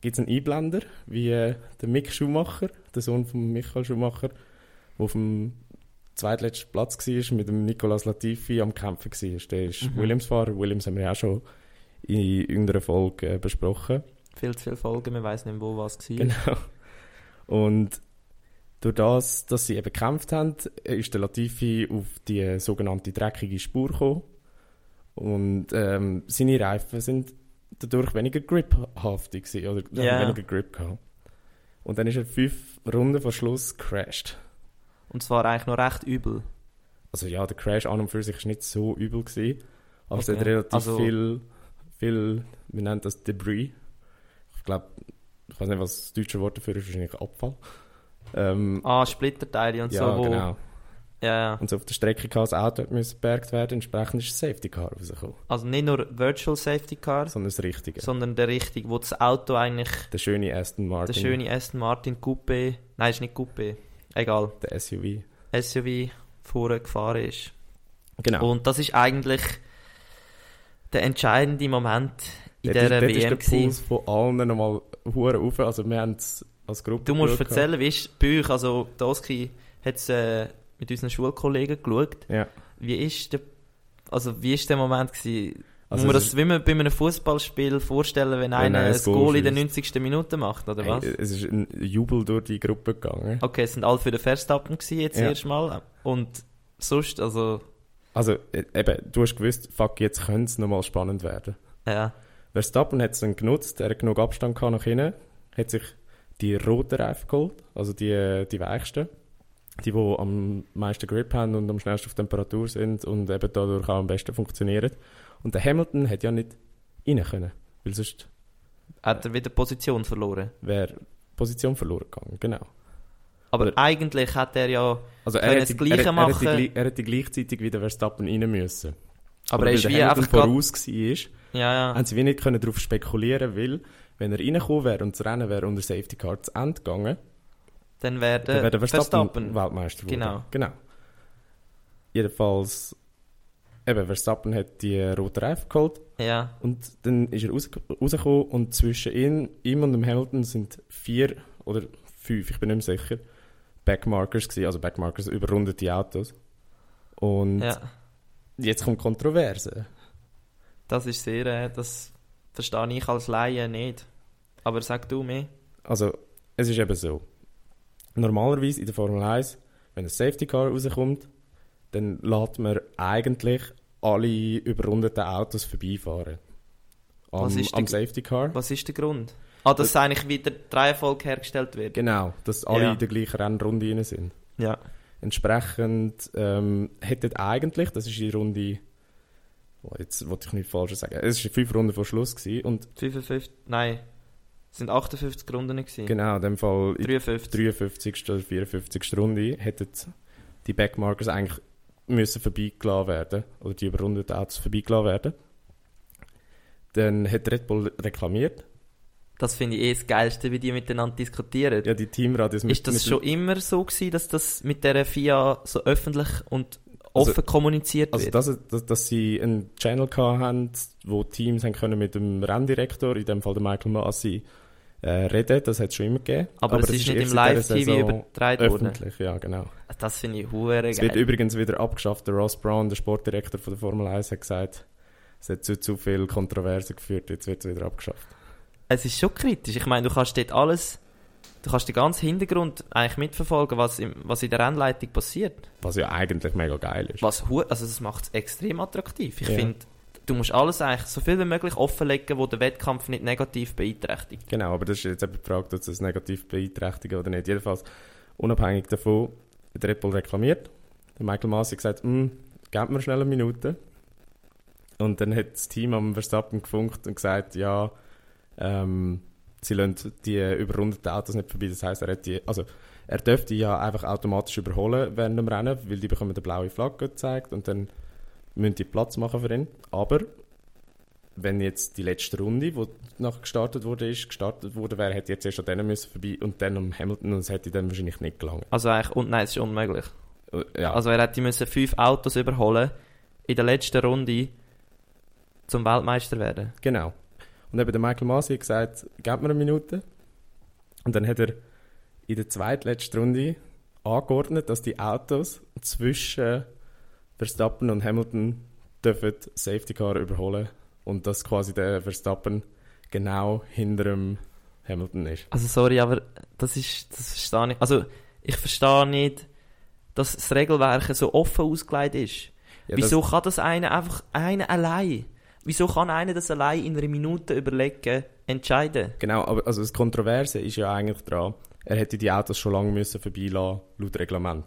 gibt es einen Einblender, wie äh, der Mick Schumacher, der Sohn von Michael Schumacher, der auf dem zweitletzten Platz war, mit dem Nicolas Latifi am Kämpfen war. Der ist Mhm. Williams-Fahrer. Williams haben wir ja auch schon in irgendeiner Folge äh, besprochen. viel zu viele Folgen, man weiß nicht wo was war. Genau. Und durch das, dass sie eben gekämpft haben, ist der Latifi auf die sogenannte dreckige Spur gekommen. Und ähm, seine Reifen sind dadurch weniger griphaftig gewesen, oder Ja. weniger Grip gehabt. Und dann ist er fünf Runden vor Schluss crashed. Und zwar eigentlich noch recht übel. Also ja, der Crash an und für sich ist nicht so übel gewesen, aber es Okay. hat relativ Also- viel, viel, wir nennen das Debris. Ich glaube, ich weiß nicht, was das deutsche Wort dafür ist, wahrscheinlich Abfall. Ähm, Ah, Splitterteile und ja, so. Wo, genau. Ja, ja. Und so auf der Strecke kann das Auto gebergt werden, entsprechend ist das Safety Car rausgekommen. Also nicht nur Virtual Safety Car, Sondern das Richtige. sondern der richtige, wo das Auto eigentlich, Der schöne Aston Martin. der schöne Aston Martin Coupé, nein, ist nicht Coupé, egal, Der SUV. SUV vorne gefahren ist. Genau. Und das ist eigentlich der entscheidende Moment in ist- dieser ist WM. der gewesen. Puls von allen nochmal hure rauf. Also wir haben es als Gruppe Du musst erzählen, wie ist bei euch, also Doski hat es äh, mit unseren Schulkollegen geschaut, Ja. wie ist der, also wie ist der Moment gewesen? Also Muss man das wie man bei einem Fußballspiel vorstellen, wenn, einer ein Goal Goal in der schießt. 90. Minute macht, oder was? Es ist ein Jubel durch die Gruppe gegangen. Okay, es sind alle für den Verstappen gewesen jetzt Ja. erstmal. Und sonst, also, Also äh, eben, du hast gewusst, fuck, jetzt könnte es nochmal spannend werden. ja. Verstappen hat es dann genutzt, er hat genug Abstand gehabt nach hinten, hat sich die roten Reifen geholt, also die, die weichsten, die, die am meisten Grip haben und am schnellsten auf Temperatur sind und eben dadurch auch am besten funktionieren. Und der Hamilton hat ja nicht rein können, weil sonst Hat er wieder Position verloren. wäre Position verloren gegangen, genau. Aber Oder- eigentlich hat er ja, Also er das hätte, Gleiche er, hätte- er, machen. hätte, er hätte gleichzeitig wieder Verstappen rein müssen. aber er ist wie einfach voraus war, ja, ja. haben sie nicht können darauf spekulieren weil wenn er reingekommen wäre und das Rennen wäre unter Safety Car zu Ende gegangen, Dann wäre dann der wäre der Verstappen, Verstappen. Weltmeister geworden. Genau. genau. Jedenfalls, eben, Verstappen hat die roten Reifen geholt Ja, und dann ist er raus, rausgekommen und zwischen ihm, ihm und dem Hamilton sind vier oder fünf, ich bin nicht mehr sicher, Backmarkers gewesen, also Backmarkers überrundete Autos. Und ja. jetzt kommt Kontroverse. Das ist sehr, äh, das verstehe ich als Laie nicht. Aber sag du mir. Also, es ist eben so. Normalerweise in der Formel 1, wenn ein Safety Car rauskommt, dann lässt man eigentlich alle überrundeten Autos vorbeifahren. Am, Was ist am die- Safety Car. Was ist der Grund? Ah, dass eigentlich wieder die Reihenfolge hergestellt wird. Genau, dass alle Ja. in der gleichen Rennrunde rein sind. Ja. Entsprechend ähm, hätten eigentlich, das ist die Runde, oh, jetzt wollte ich nicht falsch sagen, es war fünf Runden vor Schluss gewesen, und 55, nein. Es sind 58 Runden gewesen. genau, in dem Fall in 53. 53. oder 54. Runde hätten die Backmarkers eigentlich müssen vorbeigelassen werden oder die überrundeten Autos vorbeigelassen werden. Dann hat Red Bull reklamiert. Das finde ich eh das Geilste, wie die miteinander diskutieren. Ja, die Teamradios ist das mit schon immer so gewesen, dass das mit der FIA so öffentlich und Also- offen kommuniziert also wird? dass, dass, dass sie einen Channel haben, wo Teams haben können mit dem Renndirektor, in dem Fall der Michael Masi, äh, reden, das hat es schon immer gegeben. aber, es ist nicht im Live-TV übertragen worden. Öffentlich, ja genau. Das finde ich hure Es wird geil. übrigens wieder abgeschafft. Der Ross Brown, der Sportdirektor von der Formel 1, hat gesagt, es hat zu, zu viel Kontroverse geführt, jetzt wird es wieder abgeschafft. Es ist schon kritisch. Ich meine, du kannst dort alles, du kannst den ganzen Hintergrund eigentlich mitverfolgen, was, im, was in der Rennleitung passiert. Was ja eigentlich mega geil ist. Was, also das macht es extrem attraktiv. Ich Ja. finde, du musst alles eigentlich so viel wie möglich offenlegen, wo der Wettkampf nicht negativ beeinträchtigt. Genau, aber das ist jetzt eben die Frage, ob das negativ beeinträchtigen oder nicht. Jedenfalls, unabhängig davon, hat Red Bull reklamiert. Der Michael Masi hat gesagt, «Mm, gebt mir schnell eine Minute. Und dann hat das Team am Verstappen gefunkt und gesagt, ja, ähm, sie lassen die überrundeten Autos nicht vorbei. Das heisst, er, hat die, also, er dürfte ja einfach automatisch überholen während dem Rennen, weil die bekommen eine blaue Flagge gezeigt und dann müssen die Platz machen für ihn. Aber wenn jetzt die letzte Runde, die nachher gestartet wurde, ist, gestartet wurde, wäre, hätte jetzt erst an denen müssen vorbei und dann um Hamilton und es hätte dann wahrscheinlich nicht gelangen. Also eigentlich, und nein, es ist unmöglich. Äh, Ja, Also er hätte müssen fünf Autos überholen in der letzten Runde zum Weltmeister werden. genau. Und eben der Michael Masi hat gesagt, gebt mir eine Minute. Und dann hat er in der zweitletzten Runde angeordnet, dass die Autos zwischen Verstappen und Hamilton dürfen Safety Car überholen und dass quasi der Verstappen genau hinter dem Hamilton ist. Also sorry, aber das ist, das verstehe ich. Also ich verstehe nicht, dass das Regelwerk so offen ausgelegt ist. Ja, Wieso kann das einer einfach, einer allein? Wieso kann einer das allein in einer Minute überlegen, entscheiden? Genau, aber also das Kontroverse ist ja eigentlich dran, er hätte die Autos schon lange müssen vorbeilassen, laut Reglement.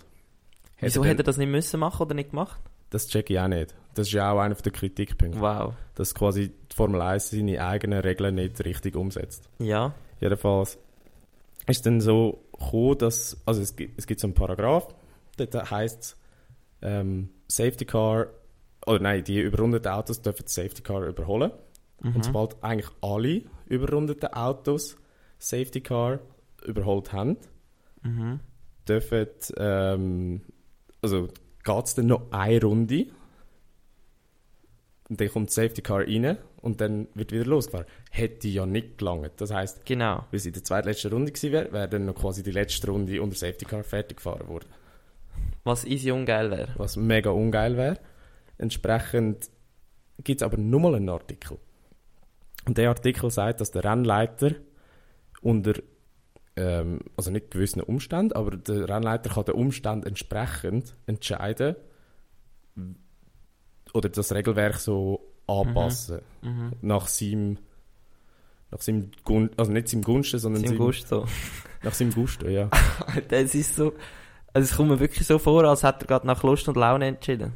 Wieso denn- hätte er das nicht müssen machen oder nicht gemacht? Das check ich auch nicht. Das ist ja auch einer der Kritikpunkte, Wow. dass quasi die Formel 1 seine eigenen Regeln nicht richtig umsetzt. Ja. Jedenfalls ist dann so gekommen, dass, also es gibt, es gibt so einen Paragraph, dort heisst ähm, Safety Car, oder nein, die überrundeten Autos dürfen das Safety Car überholen. Und sobald eigentlich alle überrundeten Autos Safety Car überholt haben, Mhm. dürfen, ähm, also geht es dann noch eine Runde und dann kommt das Safety Car rein und dann wird wieder losgefahren. Hätte ja nicht gelangt. Das heisst, Genau. weil es in der zweitletzten Runde gewesen wäre, wäre dann noch quasi die letzte Runde unter Safety Car fertig gefahren worden. Was easy ungeil wäre. Was mega ungeil wäre. Entsprechend gibt es aber nur mal einen Artikel. Und der Artikel sagt, dass der Rennleiter unter, ähm, also nicht gewissen Umständen, aber der Rennleiter kann den Umständen entsprechend entscheiden oder das Regelwerk so anpassen. Mhm. Nach seinem, nach seinem Gun also nicht seinem Gunsten, sondern Sein seinem, Gusto. nach seinem Gusto, ja. das ist so. Also es kommt mir wirklich so vor, als hätte er gerade nach Lust und Laune entschieden.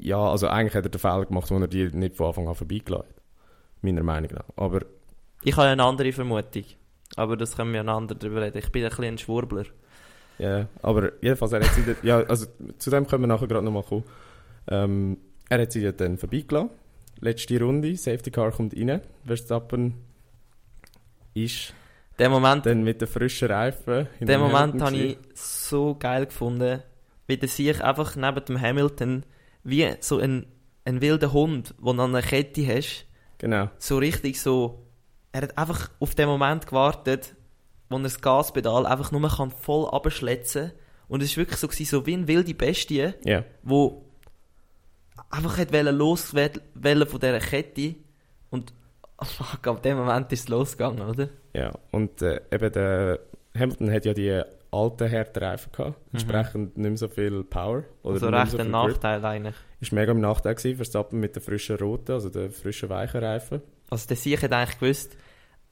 Ja, also eigentlich hat er den Fehler gemacht, wo er die nicht von Anfang an vorbeigelassen hat. Meiner Meinung nach. Aber Ich habe eine andere Vermutung. Aber das können wir einander darüber reden. Ich bin ein bisschen ein Schwurbler. Ja, aber jedenfalls, er hat sie, ja, also zu dem können wir nachher gerade nochmal kommen. Ähm, er hat sie dann vorbeigelassen. Letzte Runde, Safety Car kommt rein. Verstappen ist Den Moment, dann mit den frischen Reifen. den in dem Moment habe ich so geil gefunden, wie der sich einfach neben dem Hamilton wie so ein, ein wilder Hund, den du an einer Kette hast, Genau, so richtig so. Er hat einfach auf den Moment gewartet, wo er das Gaspedal einfach nur kann voll abschletzen Und es war wirklich so, gewesen, so wie eine wilde Bestie, ja. wo einfach hat loswählen von dieser Kette. Und oh fuck, ab dem Moment ist es losgegangen, oder? Ja, und äh, eben der Hamilton hat ja die alten Härtereifen gehabt. Entsprechend nicht mehr so viel Power. Oder also recht so ein viel Grip. Nachteil eigentlich. Ist mega im Nachteil gewesen. Verstappen mit den frischen roten, also den frischen weichen Reifen. Also der Sieg hat eigentlich gewusst,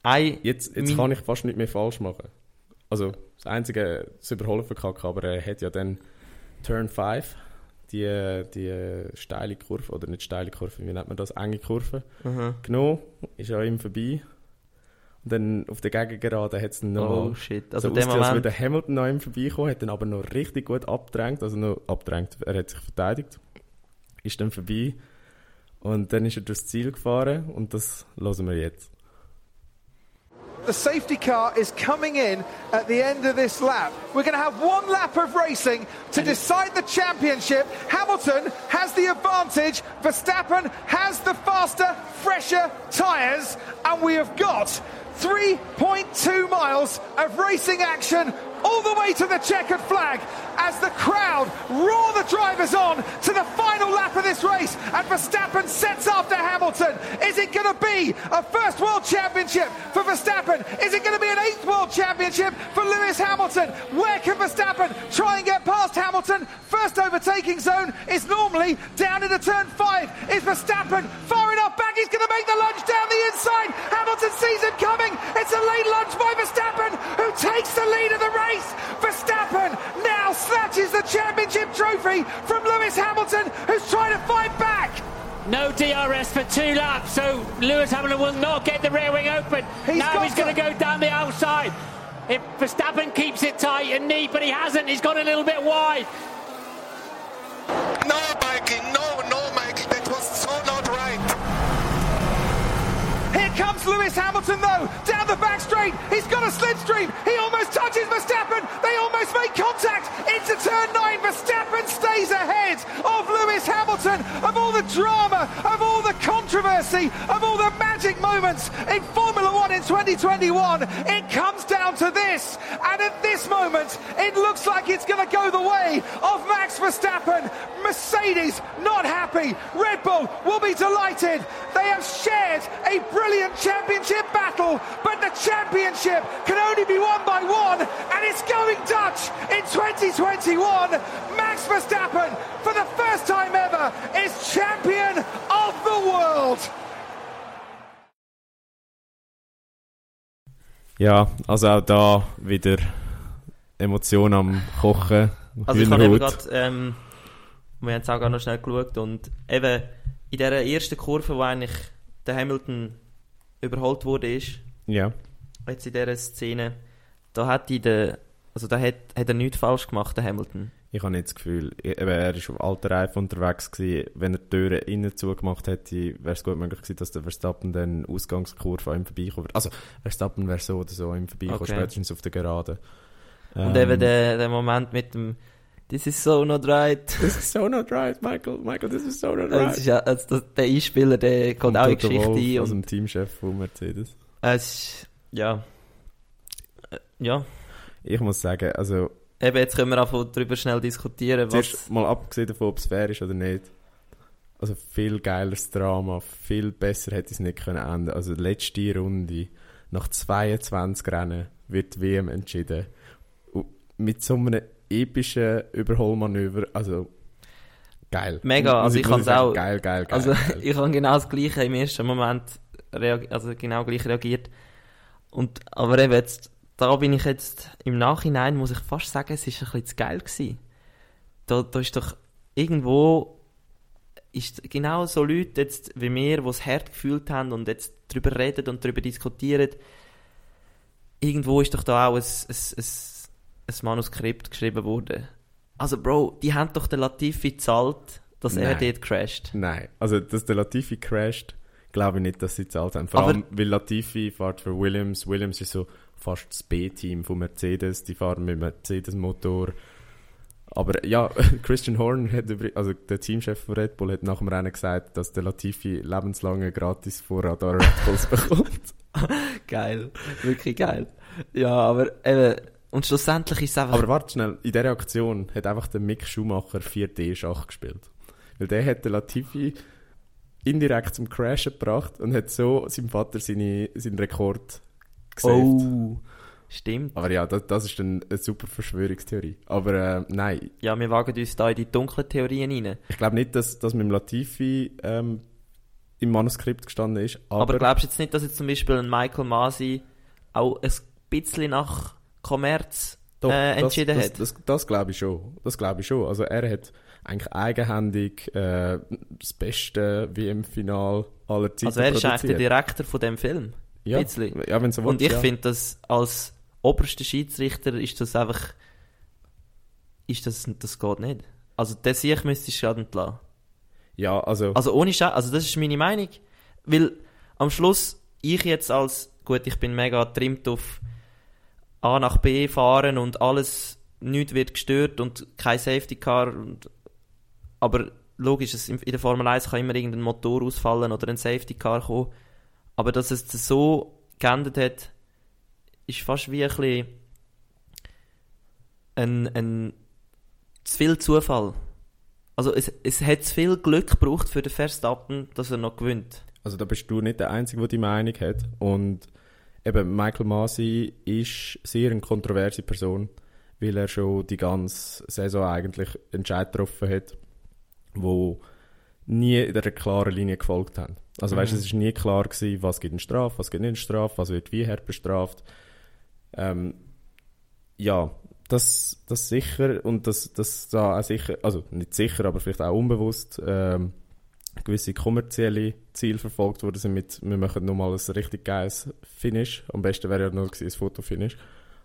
ein, Jetzt, jetzt kann ich fast nicht mehr falsch machen. Also, das Einzige, das Überholen verkackt, aber er hat ja dann Turn 5, die, die steile Kurve, oder nicht steile Kurve, wie nennt man das, enge Kurve, Mhm. genommen, ist an ihm vorbei. Und dann auf der Gegengerade hat es dann noch oh shit, also so dem ausgesehen, als Moment, würde Hamilton an ihm vorbeikommen, hat dann aber noch richtig gut abgedrängt, also noch abgedrängt, er hat sich verteidigt, ist dann vorbei und dann ist er durchs Ziel gefahren und das hören wir jetzt. The safety car is coming in at the end of this lap. We're going to have one lap of racing to decide the championship. Hamilton has the advantage. Verstappen has the faster, fresher tyres. And we have got 3.2 miles of racing action all the way to the checkered flag as the crowd roar the drivers on to the final lap of this race. And Verstappen sets after Hamilton. Is it going to be a first World Championship for Verstappen? Is it going to be an eighth World Championship for Lewis Hamilton? Where can Verstappen try and get past Hamilton? First overtaking zone is normally down into turn five. Is Verstappen far enough back? He's going to make the lunge down the inside. Hamilton sees him coming. It's a late lunge by Verstappen, who takes the lead of the race. Verstappen now snatches the championship trophy from Lewis Hamilton, who's trying to fight back. No DRS for two laps, so Lewis Hamilton will not get the rear wing open. He's now got he's going to- to go down the outside. If Verstappen keeps it tight and neat, but he hasn't, he's gone a little bit wide. No, Mikey, no, no, Michael, that was so not right. Here comes Lewis Hamilton, though, down the back straight. He's got a slipstream. He almost touches Verstappen. They almost make contact into turn nine. Verstappen stays ahead of Lewis Hamilton. Of all the drama, of all the controversy, of all the magic moments in Formula One in 2021, it comes down to this. And at this moment, it looks like it's going to go the way of Max Verstappen. Mercedes not happy. Red Bull will be delighted. They have shared a brilliant championship battle, but the championship can only be won by one, and it's going Dutch in 2021. Max Verstappen, for the first time ever, is champion of the world. Ja, also auch da wieder Emotionen am Kochen. Also ich habe eben gerade, ähm, wir haben es auch gerade noch schnell geschaut und eben in dieser ersten Kurve, wo eigentlich der Hamilton überholt wurde, ist, Ja. jetzt in dieser Szene, da hat die der, also da hat, hat er nichts falsch gemacht, der Hamilton. Ich habe nicht das Gefühl, er war auf alter Reife unterwegs gewesen. Wenn er die Türen innen zugemacht hätte, wäre es gut möglich gewesen, dass der Verstappen dann Ausgangskurve an ihm vorbeikommen würde. Also, Verstappen wäre so oder so an ihm vorbeikommen, Okay. spätestens auf der Geraden. Und Ähm, eben der, der Moment mit dem This is so not right. This is so not right, Michael. Michael, this is so not Das right. ist ja, also das, der Einspieler, der Und auch in die Geschichte ein. Und dem Teamchef von Mercedes. es ist, ja. Äh, Ja. Ich muss sagen, also, Eben, jetzt können wir auch darüber schnell diskutieren, zuerst was... mal abgesehen davon, ob es fair ist oder nicht. Also, viel geileres Drama, viel besser hätte es nicht können enden. Also, die letzte Runde, nach 22 Rennen, wird die WM entschieden. Und mit so einem epischen Überholmanöver, also, geil. Mega, also ich muss kann's sagen, auch- Geil, geil, geil. Also geil. ich habe genau das Gleiche im ersten Moment also genau gleich reagiert. Und, aber eben jetzt, da bin ich jetzt, im Nachhinein muss ich fast sagen, es ist ein bisschen zu geil gewesen. Da, da ist doch irgendwo, ist genau so Leute jetzt wie wir, die es hart gefühlt haben und jetzt darüber reden und darüber diskutieren, irgendwo ist doch da auch ein, ein, ein, ein Manuskript geschrieben worden. Also Bro, die haben doch den Latifi gezahlt, dass er Nein. dort crasht. Nein, also dass der Latifi crasht, glaube ich nicht, dass sie zahlt haben. Vor Aber- allem, weil Latifi fährt für Williams. Williams ist so fast das B-Team von Mercedes. Die fahren mit Mercedes-Motor. Aber ja, Christian Horner, hat also der Teamchef von Red Bull, hat nach dem Rennen gesagt, dass der Latifi lebenslange gratis Vorrat an Red Bulls bekommt. Geil. Wirklich geil. Ja, aber eben, und schlussendlich ist es einfach. Aber warte schnell, in dieser Aktion hat einfach der Mick Schumacher 4D-Schach gespielt. Weil der hat den Latifi indirekt zum Crashen gebracht und hat so seinem Vater seine, seinen Rekord gesaved. oh, stimmt. Aber ja, das, das ist dann eine super Verschwörungstheorie. Aber äh, nein, Ja, wir wagen uns da in die dunklen Theorien rein. ich glaube nicht, dass das mit dem Latifi ähm, im Manuskript gestanden ist. Aber, Aber, glaubst du jetzt nicht, dass jetzt zum Beispiel ein Michael Masi auch ein bisschen nach Kommerz Doch, äh, entschieden das, hat? Das, das, das glaube ich schon. Das glaube ich schon. Also er hat eigentlich eigenhändig äh, das beste WM-Final aller Zeiten also er ist eigentlich der. Direktor von dem Film. Ja. bisschen. ja, wenn so Und ich ja. finde, dass als oberster Schiedsrichter ist das einfach. Ist das, das geht nicht. Also, der Sieg müsste ich gerade entlassen. Ja, also, Also ohne Scheiß, also das ist meine Meinung. Weil am Schluss ich jetzt als, gut, ich bin mega trimmt auf A nach B fahren und alles, nichts wird gestört und kein Safety Car. Und, aber logisch, es, in der Formel 1 kann immer irgendein Motor ausfallen oder ein Safety Car kommen. Aber dass es so geändert hat, ist fast wie ein bisschen, ein, ein zu viel Zufall. Also es, es hat zu viel Glück gebraucht für den Verstappen, dass er noch gewinnt. Also da bist du nicht der Einzige, der die Meinung hat. Und eben Michael Masi ist sehr eine kontroverse Person, weil er schon die ganze Saison eigentlich Entscheid getroffen hat, wo nie in einer klaren Linie gefolgt haben. Also weißt, es ist nie klar gewesen, was gibt eine Strafe, was gibt nicht eine Strafe, was wird wie hart bestraft. Ähm, ja, das, das sicher und das, das da auch sicher, also nicht sicher, aber vielleicht auch unbewusst ähm, gewisse kommerzielle Ziele verfolgt worden sind mit, wir machen nochmal ein richtig geiles Finish. Am besten wäre ja noch gewesen, ein Fotofinish.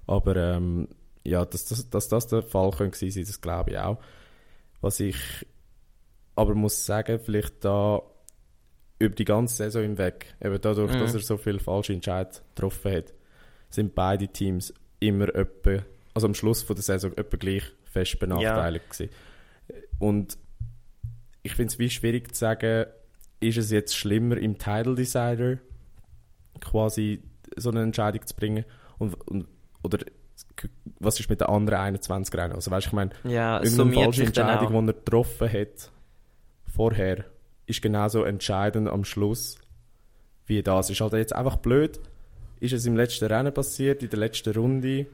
Aber ähm, ja, dass, dass, dass das der Fall könnte gewesen sein, das glaube ich auch. Was ich aber muss sagen, vielleicht da über die ganze Saison hinweg, eben dadurch, Mhm. dass er so viele falsche Entscheidungen getroffen hat, sind beide Teams immer etwa, also am Schluss von der Saison etwa gleich fest benachteiligt gewesen. Und ich finde es wie schwierig zu sagen, ist es jetzt schlimmer im Title Decider quasi so eine Entscheidung zu bringen und, und oder was ist mit den anderen 21 Rennen? Also weißt, ich meine, Ja, irgendeine falsche Entscheidung, die er getroffen hat vorher, ist genauso entscheidend am Schluss wie das. Ist halt jetzt einfach blöd. Ist es im letzten Rennen passiert, in der letzten Runde?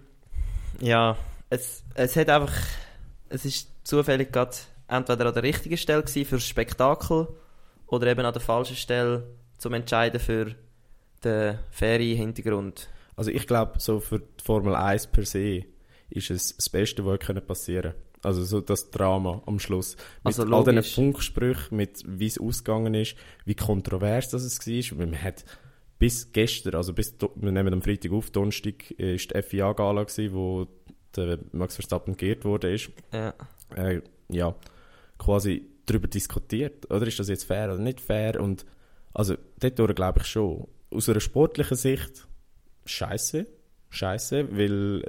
Ja, es, es hat einfach, es ist zufällig gerade entweder an der richtigen Stelle gewesen für das Spektakel oder eben an der falschen Stelle zum Entscheiden für den fairen Hintergrund. Also ich glaube, so für die Formel 1 per se ist es das Beste, was passieren Also so das Drama am Schluss. Mit Also all diesen. Funksprüchen, mit wie es ausgegangen ist, wie kontrovers das es war. Weil man hat bis gestern, also bis, wir nehmen am Freitag auf, Donnerstag, ist die FIA-Gala wo der Max Verstappen geehrt wurde. Ist. Ja. Äh, ja, quasi darüber diskutiert. Oder ist das jetzt fair oder nicht fair? Und also dort glaube ich schon. Aus einer sportlichen Sicht scheiße, scheiße, weil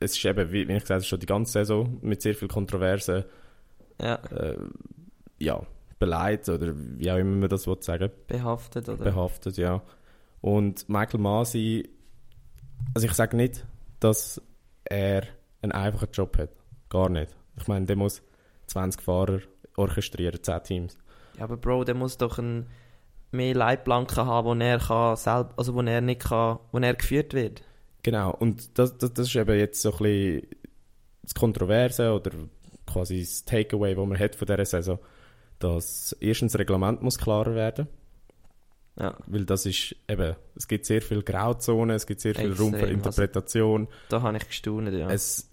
es ist eben, wie, ich gesagt habe, schon die ganze Saison mit sehr viel Kontroversen ja, äh, ja, beleidigt oder wie auch immer man das sagen behaftet oder? behaftet, ja. Und Michael Masi, also ich sage nicht, dass er einen einfachen Job hat. Gar nicht. Ich meine, der muss 20 Fahrer orchestrieren, 10 Teams. Ja, aber Bro, der muss doch ein, mehr Leitplanken haben, wo er kann, selb, also wo er nicht kann, wo er geführt wird. Genau, und das, das, das ist eben jetzt so ein bisschen das Kontroverse oder quasi das Takeaway, das man hat von dieser Saison, dass erstens das Reglement muss klarer werden Ja, weil das ist eben, es gibt sehr viel Grauzonen, es gibt sehr viel Raum für also- Interpretation. da habe ich gestaunt, ja. Es,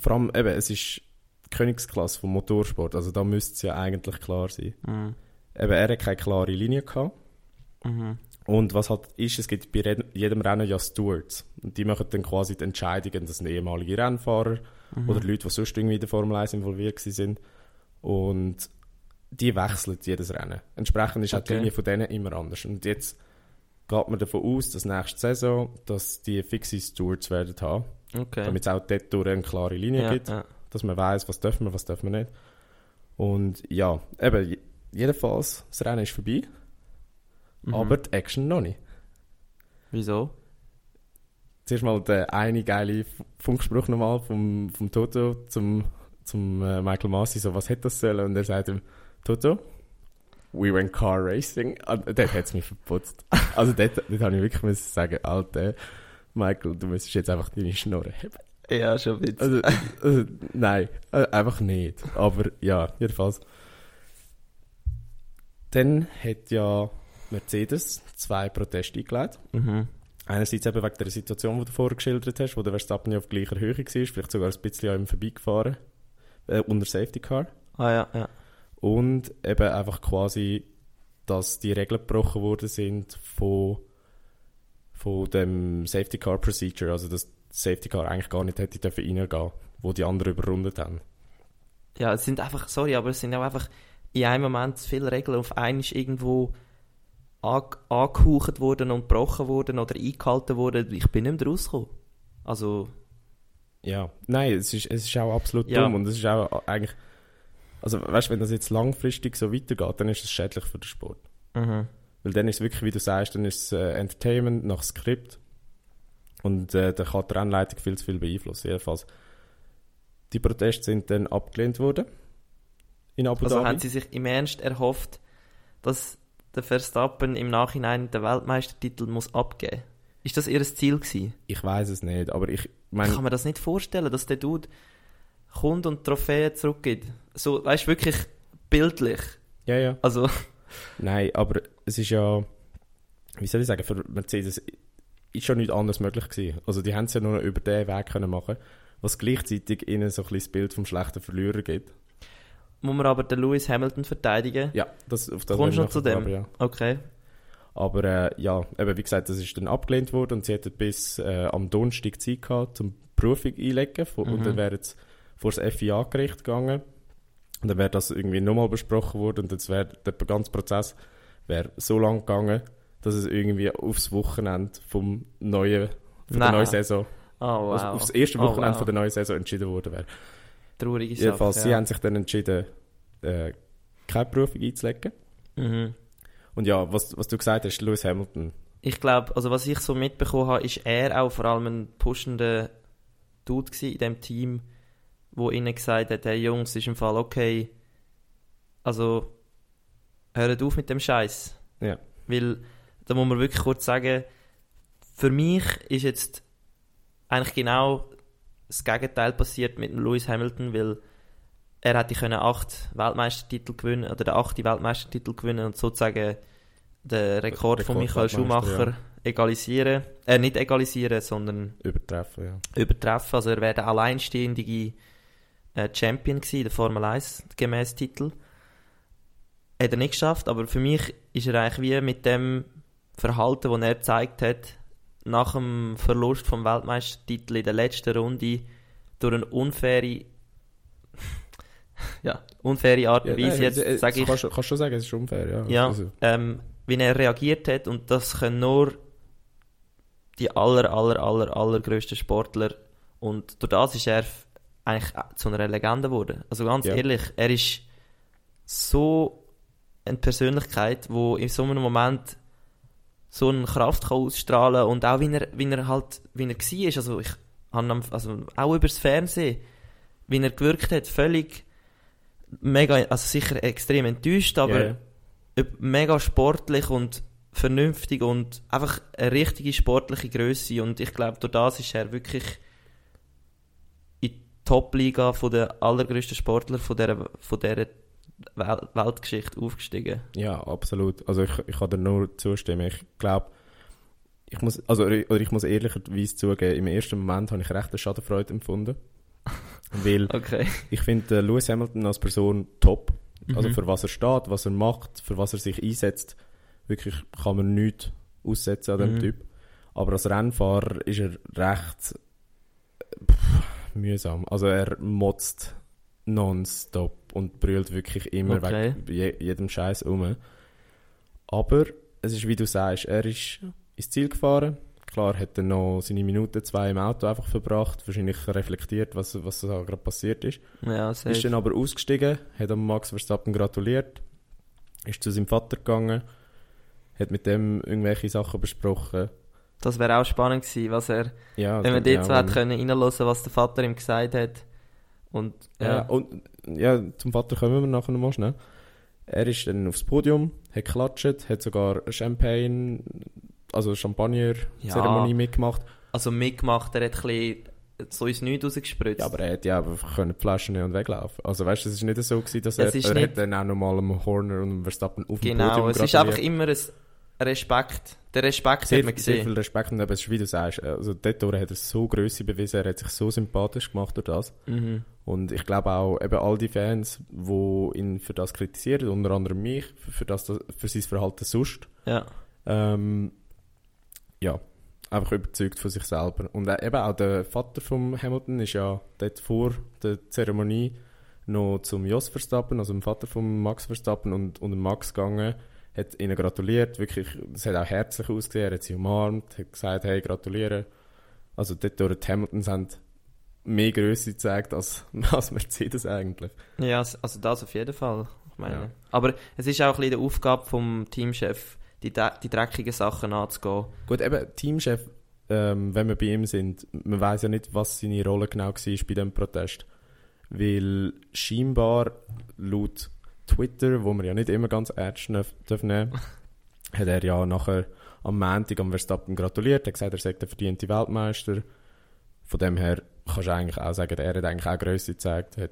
vor allem eben, es ist die Königsklasse vom Motorsport, also da müsste es ja eigentlich klar sein. Mhm. Eben, er hat keine klare Linie gehabt. Mhm. Und was halt ist, es gibt bei jedem Rennen ja Stewards. Und die machen dann quasi die Entscheidungen, das sind ehemalige Rennfahrer oder Leute, die sonst irgendwie in der Formel 1 involviert sind. Und die wechseln jedes Rennen. Entsprechend ist auch die Okay. Linie von denen immer anders. Und jetzt geht man davon aus, dass nächste Saison, dass die fixe Stewards werden haben, Okay. damit es auch dort durch eine klare Linie ja, gibt ja. dass man weiß, was dürfen wir, was dürfen wir nicht. Und ja, eben, je- jedenfalls, das Rennen ist vorbei, Mhm. aber die Action noch nicht. Wieso? Zuerst mal der eine geile Funkspruch nochmal vom, vom Toto zum, zum äh, Michael Masi, so, was hätte das sollen? Und er sagt ihm, Toto, we went car racing. Und dort hat es mich verputzt. Also dort, dort habe ich wirklich müssen sagen, Alter, Michael, du müsstest jetzt einfach deine Schnurre haben. Ja, schon bisschen. Also, also, nein, äh, einfach nicht. Aber ja, jedenfalls. Dann hat ja Mercedes zwei Proteste eingeleitet. Mhm. Einerseits eben wegen der Situation, die du vorher geschildert hast, wo der Verstappen ja auf gleicher Höhe war, vielleicht sogar ein bisschen an ihm vorbeigefahren, äh, unter Safety Car. Ah ja, ja. Und eben einfach quasi, dass die Regeln gebrochen worden sind von, von dem Safety Car Procedure, also dass das Safety Car eigentlich gar nicht hätte dürfen reingehen, wo die anderen überrundet haben. Ja, es sind einfach, sorry, aber es sind auch einfach in einem Moment zu viele Regeln auf einmal irgendwo angehaucht worden und gebrochen worden oder eingehalten worden. Ich bin nicht mehr rausgekommen. Also, Ja, nein, es ist, es ist auch absolut Ja. dumm und es ist auch eigentlich, also weißt du, wenn das jetzt langfristig so weitergeht, dann ist es schädlich für den Sport. mhm. Weil dann ist es wirklich, wie du sagst, dann ist es äh, Entertainment nach Skript und äh, da kann die Rennleitung viel zu viel beeinflussen. Jedenfalls, Die Proteste sind dann abgelehnt worden. In Abu Also Dhabi. haben sie sich im Ernst erhofft, dass der Verstappen im Nachhinein den Weltmeistertitel muss abgeben Ist das ihr Ziel gewesen? Ich weiß es nicht, aber ich Ich meine, kann mir das nicht vorstellen, dass der Dude kommt und Trophäen zurückgibt. So, weißt du, wirklich bildlich. ja, ja. Also, Nein, aber es ist ja, wie soll ich sagen, für Mercedes ist schon nichts anderes möglich gewesen. Also die haben es ja nur noch über den Weg können machen, was gleichzeitig ihnen so ein bisschen das Bild vom schlechten Verlierer gibt. Muss man aber den Lewis Hamilton verteidigen. Ja, das auf das Kommst du noch zu dem? kommen, Okay. Aber äh, ja, eben wie gesagt, das ist dann abgelehnt worden und sie hätten bis äh, am Donnerstag Zeit gehabt, zum Prüfung einlegen von- und Mhm. dann wäre es vor das FIA-Gericht gegangen und dann wäre das irgendwie nochmal besprochen worden und jetzt wäre der ganze Prozess wäre so lang gegangen, dass es irgendwie aufs Wochenende vom neuen, von der Nein. neuen Saison, Oh, wow. aufs erste Oh, Wochenende wow. von der neuen Saison entschieden worden wäre. Traurige Sache. Jedenfalls, sie ja. haben sich dann entschieden, äh, keine Prüfung einzulegen. Mhm. Und ja, was, was du gesagt hast, Lewis Hamilton, Ich glaube, also was ich so mitbekommen habe, ist er auch vor allem ein pushender Dude in dem Team, wo ihnen gesagt hat, hey Jungs, ist im Fall okay, also hört auf mit dem Scheiß. Ja. Weil, da muss man wirklich kurz sagen, für mich ist jetzt eigentlich genau das Gegenteil passiert mit dem Lewis Hamilton, weil er hätte können acht Weltmeistertitel gewinnen oder den achten Weltmeistertitel gewinnen und sozusagen den Rekord von Michael Schumacher egalisieren. Äh, nicht egalisieren, sondern übertreffen, ja. übertreffen. Also er wäre der alleinstehende äh, Champion gewesen, der Formel 1 gemäß Titel. Hat er nicht geschafft, aber für mich ist er eigentlich wie mit dem Verhalten, das er gezeigt hat, nach dem Verlust vom Weltmeistertitel in der letzten Runde durch eine unfaire ja, unfaire Art und Weise, jetzt sage ich, Kannst, du- kannst du schon sagen, es ist unfair, ja. ja, Also, ähm, wie er reagiert hat und das können nur die aller, aller, aller, allergrößten Sportler und durch das ist er eigentlich zu einer Legende geworden. Also ganz Ja. ehrlich, er ist so eine Persönlichkeit, wo in so einem Moment so eine Kraft kann ausstrahlen und auch wie er, wie er halt, wie er war, also ich habe also auch übers Fernsehen, wie er gewirkt hat, völlig mega, also sicher extrem enttäuscht, aber ob- mega sportlich und vernünftig und einfach eine richtige sportliche Größe und ich glaube durch das ist er wirklich in die Top-Liga der allergrößten Sportler von dieser, von dieser Wel Weltgeschichte aufgestiegen. ja, absolut. Also ich, ich kann dir nur zustimmen. Ich glaube, ich muss, also, oder ich muss ehrlicherweise zugeben, im ersten Moment habe ich recht eine Schadenfreude empfunden. Weil Okay. ich finde äh, Lewis Hamilton als Person top. Also Mhm. für was er steht, was er macht, für was er sich einsetzt, wirklich kann man nichts aussetzen an dem Mhm. Typ. Aber als Rennfahrer ist er recht äh, pff, mühsam. Also er motzt nonstop und brüllt wirklich immer Okay. weg je, jedem Scheiß um. Aber es ist wie du sagst, er ist ins Ziel gefahren. Klar hat er noch seine Minute, zwei im Auto einfach verbracht, wahrscheinlich reflektiert, was, was da gerade passiert ist. Ja, Ist safe. dann aber ausgestiegen, hat am Max Verstappen gratuliert, ist zu seinem Vater gegangen, hat mit dem irgendwelche Sachen besprochen. Das wäre auch spannend gewesen, was er, Ja, wenn man ja, dort so hätte können reinhören, was der Vater ihm gesagt hat. Und ja. ja, und ja, zum Vater kommen wir nachher noch mal schnell. Er ist dann aufs Podium, hat geklatscht, hat sogar Champagne, also Champagner-Zeremonie Ja. mitgemacht. also mitgemacht, er hat ein bisschen so ins Nichts rausgespritzt. Ja, aber er hätte ja einfach können die Flaschen nehmen und weglaufen. Also weißt du, es ist nicht so gewesen, dass er, Es ist er nicht- hat dann auch nochmal am Horner und am Verstappen auf dem Genau, Podium es ist einfach immer ein Respekt. Der Respekt sehr, hat man sehr gesehen. viel Respekt und eben, es ist, wie du sagst, also dort hat er so Größe bewiesen, er hat sich so sympathisch gemacht durch das. Mhm. Und ich glaube auch eben all die Fans, die ihn für das kritisieren, unter anderem mich, für, das, für sein Verhalten sonst, Ja. ähm, ja, einfach überzeugt von sich selber. Und äh, eben auch der Vater von Hamilton ist ja dort vor der Zeremonie noch zum Jos Verstappen, also dem Vater von Max Verstappen und, und Max gegangen, hat ihnen gratuliert, wirklich, es hat auch herzlich ausgesehen, er hat sie umarmt, hat gesagt, hey, gratuliere. Also dort durch die Hamiltons haben mehr Größe gezeigt als, als Mercedes eigentlich. Ja, also das auf jeden Fall. Ich meine. Ja. Aber es ist auch ein bisschen die Aufgabe vom Teamchef, die, die dreckigen Sachen anzugehen. Gut, eben, Teamchef, ähm, wenn wir bei ihm sind, man weiß ja nicht, was seine Rolle genau war bei dem Protest. weil scheinbar laut Twitter, wo man ja nicht immer ganz ernst nehmen dürfen, hat er ja nachher am Montag am Verstappen gratuliert, er hat gesagt, er sei der verdiente Weltmeister. Von dem her kannst du eigentlich auch sagen, er hat eigentlich auch Größe gezeigt, hat,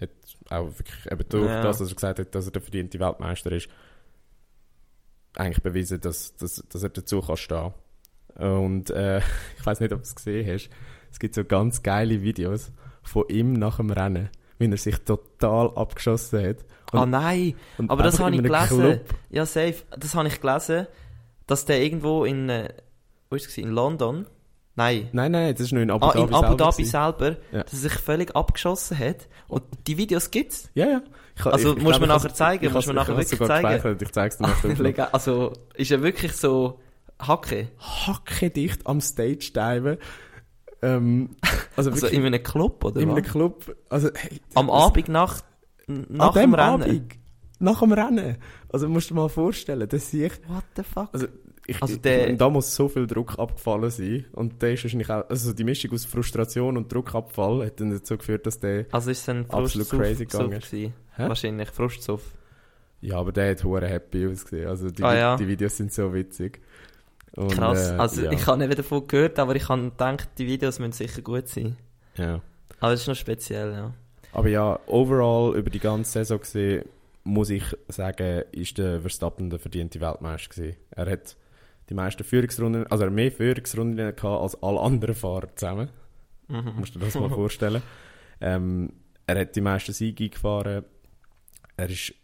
hat auch wirklich eben durch Ja. das, dass er gesagt hat, dass er der verdiente Weltmeister ist, eigentlich bewiesen, dass, dass, dass er dazu kann stehen. Und äh, ich weiß nicht, ob du es gesehen hast, es gibt so ganz geile Videos von ihm nach dem Rennen, wie er sich total abgeschossen hat. Und, Ah nein, und aber das habe ich gelesen. Club- Ja, safe. Das habe ich gelesen, dass der irgendwo in, äh, wo ist es in London? Nein. Nein, nein, das ist nur in Abu ah, Dhabi in Abu Dhabi selber, Ja. dass er sich völlig abgeschossen hat. Und die Videos gibt's. Ja, ja. Ich, Also, ich, mir glaub, nachher zeigen, ich mir has- nachher wirklich zeigen. Ich zeig's dir nach dem Legal. also, ist er wirklich so Hacke? Hackedicht am Stage diven. Ähm, also Also in einem Club, oder in einem was? Club. Also, hey, Am das- Abend nach, nach dem Rennen? Abend. Nach dem Rennen. Also musst du dir mal vorstellen, das sehe ich. What the fuck? Also, ich, Also der- da muss so viel Druck abgefallen sein. Und der ist wahrscheinlich auch, also die Mischung aus Frustration und Druckabfall hat dann dazu geführt, dass der, Also ist ein Absolut crazy gegangen? Hä? Wahrscheinlich, Frustsuff. ja, aber der hat hure happy ausgesehen. Also die, Ah, ja. die Videos sind so witzig. Und, Krass. äh, also ja. ich habe nicht davon gehört, aber ich habe gedacht, die Videos müssen sicher gut sein. ja. Aber das ist noch speziell, ja. Aber ja, overall über die ganze Saison gesehen, muss ich sagen, ist der Verstappen der verdiente Weltmeister gewesen. Er hat die meisten Führungsrunden, also er mehr Führungsrunden gehabt als alle anderen Fahrer zusammen. Mhm. Musst du dir das mal vorstellen. Ähm, er hat die meisten Siege gefahren. Er ist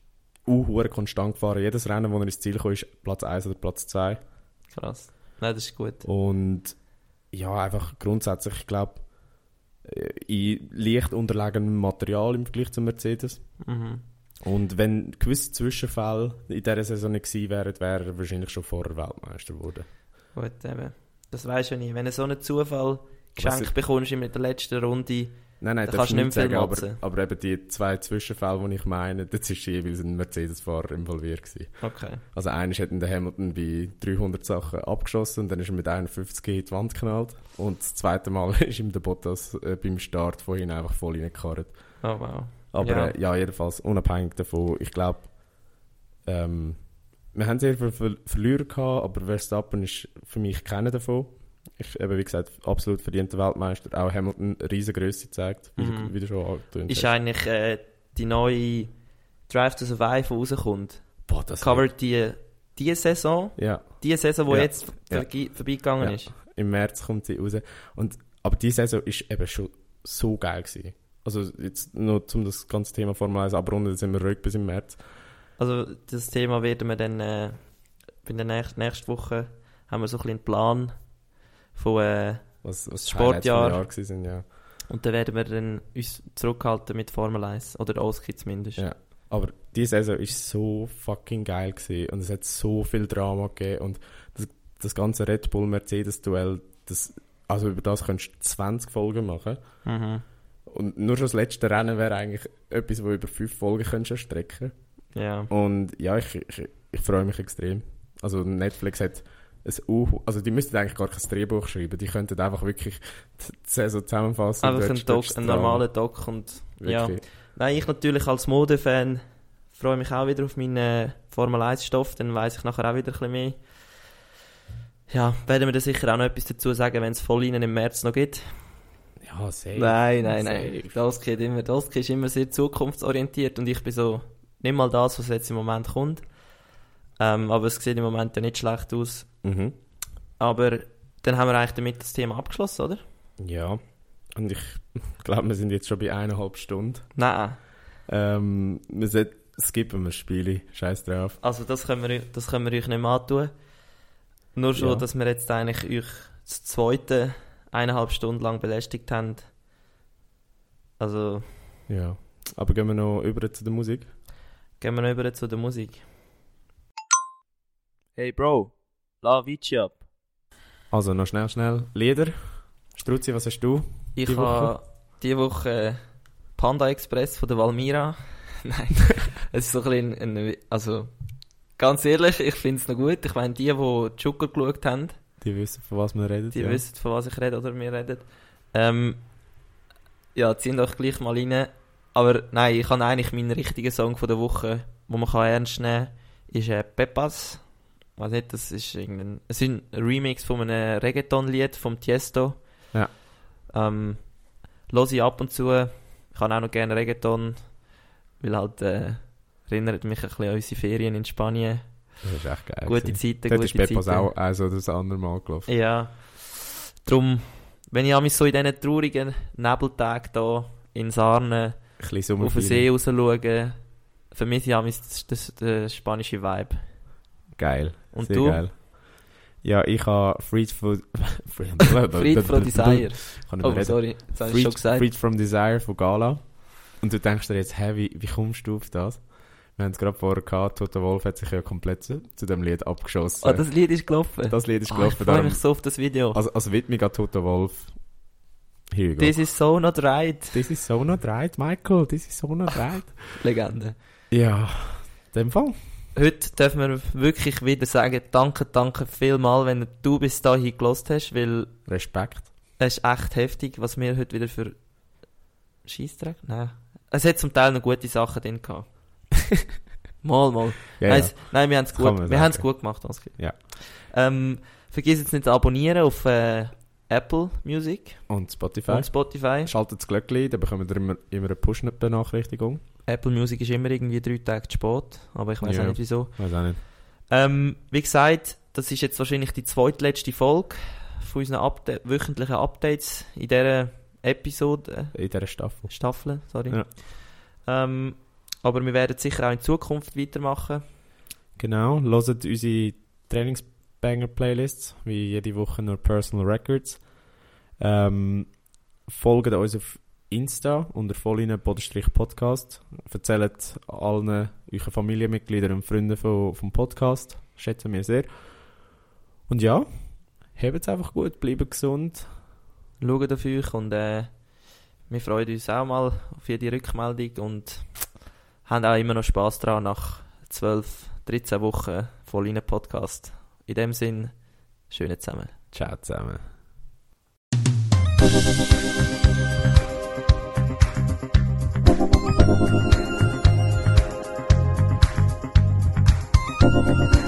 uh, konstant gefahren. Jedes Rennen, wo er ins Ziel kam, ist Platz 1 oder Platz 2. Krass. Nein, das ist gut. Und ja, einfach grundsätzlich, ich glaube, in leicht unterlegenem Material im Vergleich zu Mercedes. Mhm. Und wenn gewisse Zwischenfälle in dieser Saison nicht gewesen wären, wäre er wahrscheinlich schon vorher Weltmeister geworden. Gut, eben. Das weisst du ja nie. Wenn du so einen Zufall geschenkt bekommst in der letzten Runde, Nein, nein, Da darfst kannst du nicht sagen, aber, aber eben die zwei Zwischenfälle, die ich meine, das ist jeweils ein Mercedes-Fahrer involviert gewesen. okay. Also einer hat in der Hamilton bei 300 Sachen abgeschossen und dann ist er mit 51 in die Wand geknallt. Und das zweite Mal ist ihm der Bottas äh, beim Start vorhin einfach voll reingekarrt. Oh wow. Aber Ja. ja, äh, ja jedenfalls unabhängig davon, ich glaube, ähm, wir haben sehr viele Ver Verlierer gehabt, aber Verstappen ist für mich keiner davon. Ich, eben, wie gesagt, absolut verdienter Weltmeister. Auch Hamilton riesige Größe gezeigt, wie, Mhm. du, wie du schon angetönt Ist hast. eigentlich äh, die neue Drive to Survive, die rauskommt, Boah, das covert die, die Saison, Ja, die Saison, die Ja. jetzt Ja. vorbeigegangen Ja. ist. im März kommt sie raus. Und, aber diese Saison ist eben schon so geil gewesen. Also jetzt nur um das ganze Thema Formel 1 abrunden, sind wir ruhig bis im März. Also das Thema werden wir dann äh, bei der nächsten, nächsten Woche haben wir so ein bisschen einen Plan von äh, Was, was Sportjahr. Jahr sind, ja. und dann werden wir dann uns zurückhalten mit Formel 1 oder Oski zumindest. Ja. Aber diese Saison ist so fucking geil gewesen und es hat so viel Drama gegeben und das, das ganze Red Bull Mercedes Duell, das, also über das könntest du 20 Folgen machen Mhm. und nur schon das letzte Rennen wäre eigentlich etwas, wo über fünf Folgen könntest erstrecken. Ja. Und ja, ich, ich, ich freue mich extrem. Also Netflix hat ein U, also die müssten eigentlich gar kein Drehbuch schreiben, die könnten einfach wirklich die Saison zusammenfassen. Einfach ein, Doc, ein normaler Doc und ja. Nein, ich natürlich als Modefan freue mich auch wieder auf meinen Formel 1 Stoff, dann weiß ich nachher auch wieder ein bisschen mehr. Ja, werden wir da sicher auch noch etwas dazu sagen, wenn es Vollinen im März noch gibt. Ja, safe. Nein, nein, nein. Safe. Dolski hat immer, Dolski ist immer sehr zukunftsorientiert und ich bin so nicht mal das, was jetzt im Moment kommt. Ähm, aber es sieht im Moment ja nicht schlecht aus. Mhm. Aber dann haben wir eigentlich damit das Thema abgeschlossen, oder? Ja. Und ich glaube, wir sind jetzt schon bei eineinhalb Stunden. Nein. Ähm, wir sollten, skippen wir Spiele. Scheiß drauf. Also das können wir, das können wir euch nicht mehr antun. Nur schon, Ja. dass wir jetzt eigentlich euch das zweite eineinhalb Stunden lang belästigt haben. Also Ja. Aber gehen wir noch über zu der Musik. gehen wir noch über zu der Musik. Hey Bro, la Vici ab. Also noch schnell, schnell. Lieder. Struzzi, was hast du? Ich Die habe diese Woche äh, Panda Express von der Valmira. Nein, es ist so ein bisschen, ein, also ganz ehrlich, ich finde es noch gut. Ich meine, die, die Joker geschaut haben, Die wissen, von was wir reden. die ja. wissen, von was ich rede oder wir reden. Ähm, Ja, ziehen doch gleich mal rein. Aber nein, ich habe eigentlich meinen richtigen Song von der Woche, wo man kann ernst nehmen kann, ist äh, Pepas. Weiß nicht, das ist irgendein... Es ist ein Remix von einem Reggaeton-Lied vom Tiesto. Ja. Ähm, höre ich ab und zu. Ich habe auch noch gerne Reggaeton, weil halt äh, erinnert mich ein bisschen an unsere Ferien in Spanien. Das ist echt geil. Gute. Zeiten, Dort gute ist Zeiten. auch also das andere Mal gelaufen. Ja. Drum, wenn ich mich so in diesen traurigen Nebeltagen da in Sarne Ein bisschen auf den See raus schaue, vermisse ich mich das, das, den spanischen Vibe. Geil. Und Sehr du? geil. Ja, ich habe Freed from... Fried from Desire. Oh, reden. sorry, jetzt habe ich schon Freed, gesagt. Freed from Desire von Gala. Und du denkst dir jetzt, hä, wie, wie kommst du auf das? Wir haben es gerade vorher gehabt, Toto Wolf hat sich ja komplett zu, zu dem Lied abgeschossen. Oh, das Lied ist gelaufen. Das Lied ist Ah, gelaufen. ich freue mich so auf das Video. als, als Widmung an Toto Wolf. Here you go. This is so not right. This is so not right, Michael. This is so not right. Legende. ja, in dem Fall. Heute dürfen wir wirklich wieder sagen, danke, danke vielmal, wenn du bis dahin gelost hast, weil Respekt. es ist echt heftig, was wir heute wieder für Scheissdreck? Nein. Es hat zum Teil noch gute Sachen drin gehabt. mal, mal. Ja, nein, ja. es- nein, wir haben es gut, man wir haben es sagen. gut gemacht, Oskar. Ja. Ähm, vergiss jetzt nicht zu abonnieren auf äh, Apple Music Und Spotify. und Spotify. Schaltet das Glöckchen, dann bekommt ihr immer, immer eine Push-Benachrichtigung. Apple Music ist immer irgendwie drei Tage zu spät, aber ich weiß Ja. auch nicht wieso. Weiß auch nicht. Ähm, wie gesagt, das ist jetzt wahrscheinlich die zweitletzte Folge von unseren Upda wöchentlichen Updates in dieser Episode, In dieser Staffel. äh, Staffel, sorry. Ja. Ähm, aber wir werden sicher auch in Zukunft weitermachen. Genau. Hört unsere Trainingsbanger-Playlists, wie jede Woche nur Personal Records. Ähm, folgt uns auf Insta unter Vollinen-Podcast. Erzählt allen euren Familienmitgliedern und Freunden vom, vom Podcast. Schätzen wir sehr. Und ja, habt es einfach gut, bleibt gesund. Schaut auf euch und äh, wir freuen uns auch mal auf jede Rückmeldung und haben auch immer noch Spaß dran nach 12, 13 Wochen voll in dem Sinn, schöne zusammen. Ciao zusammen. Thank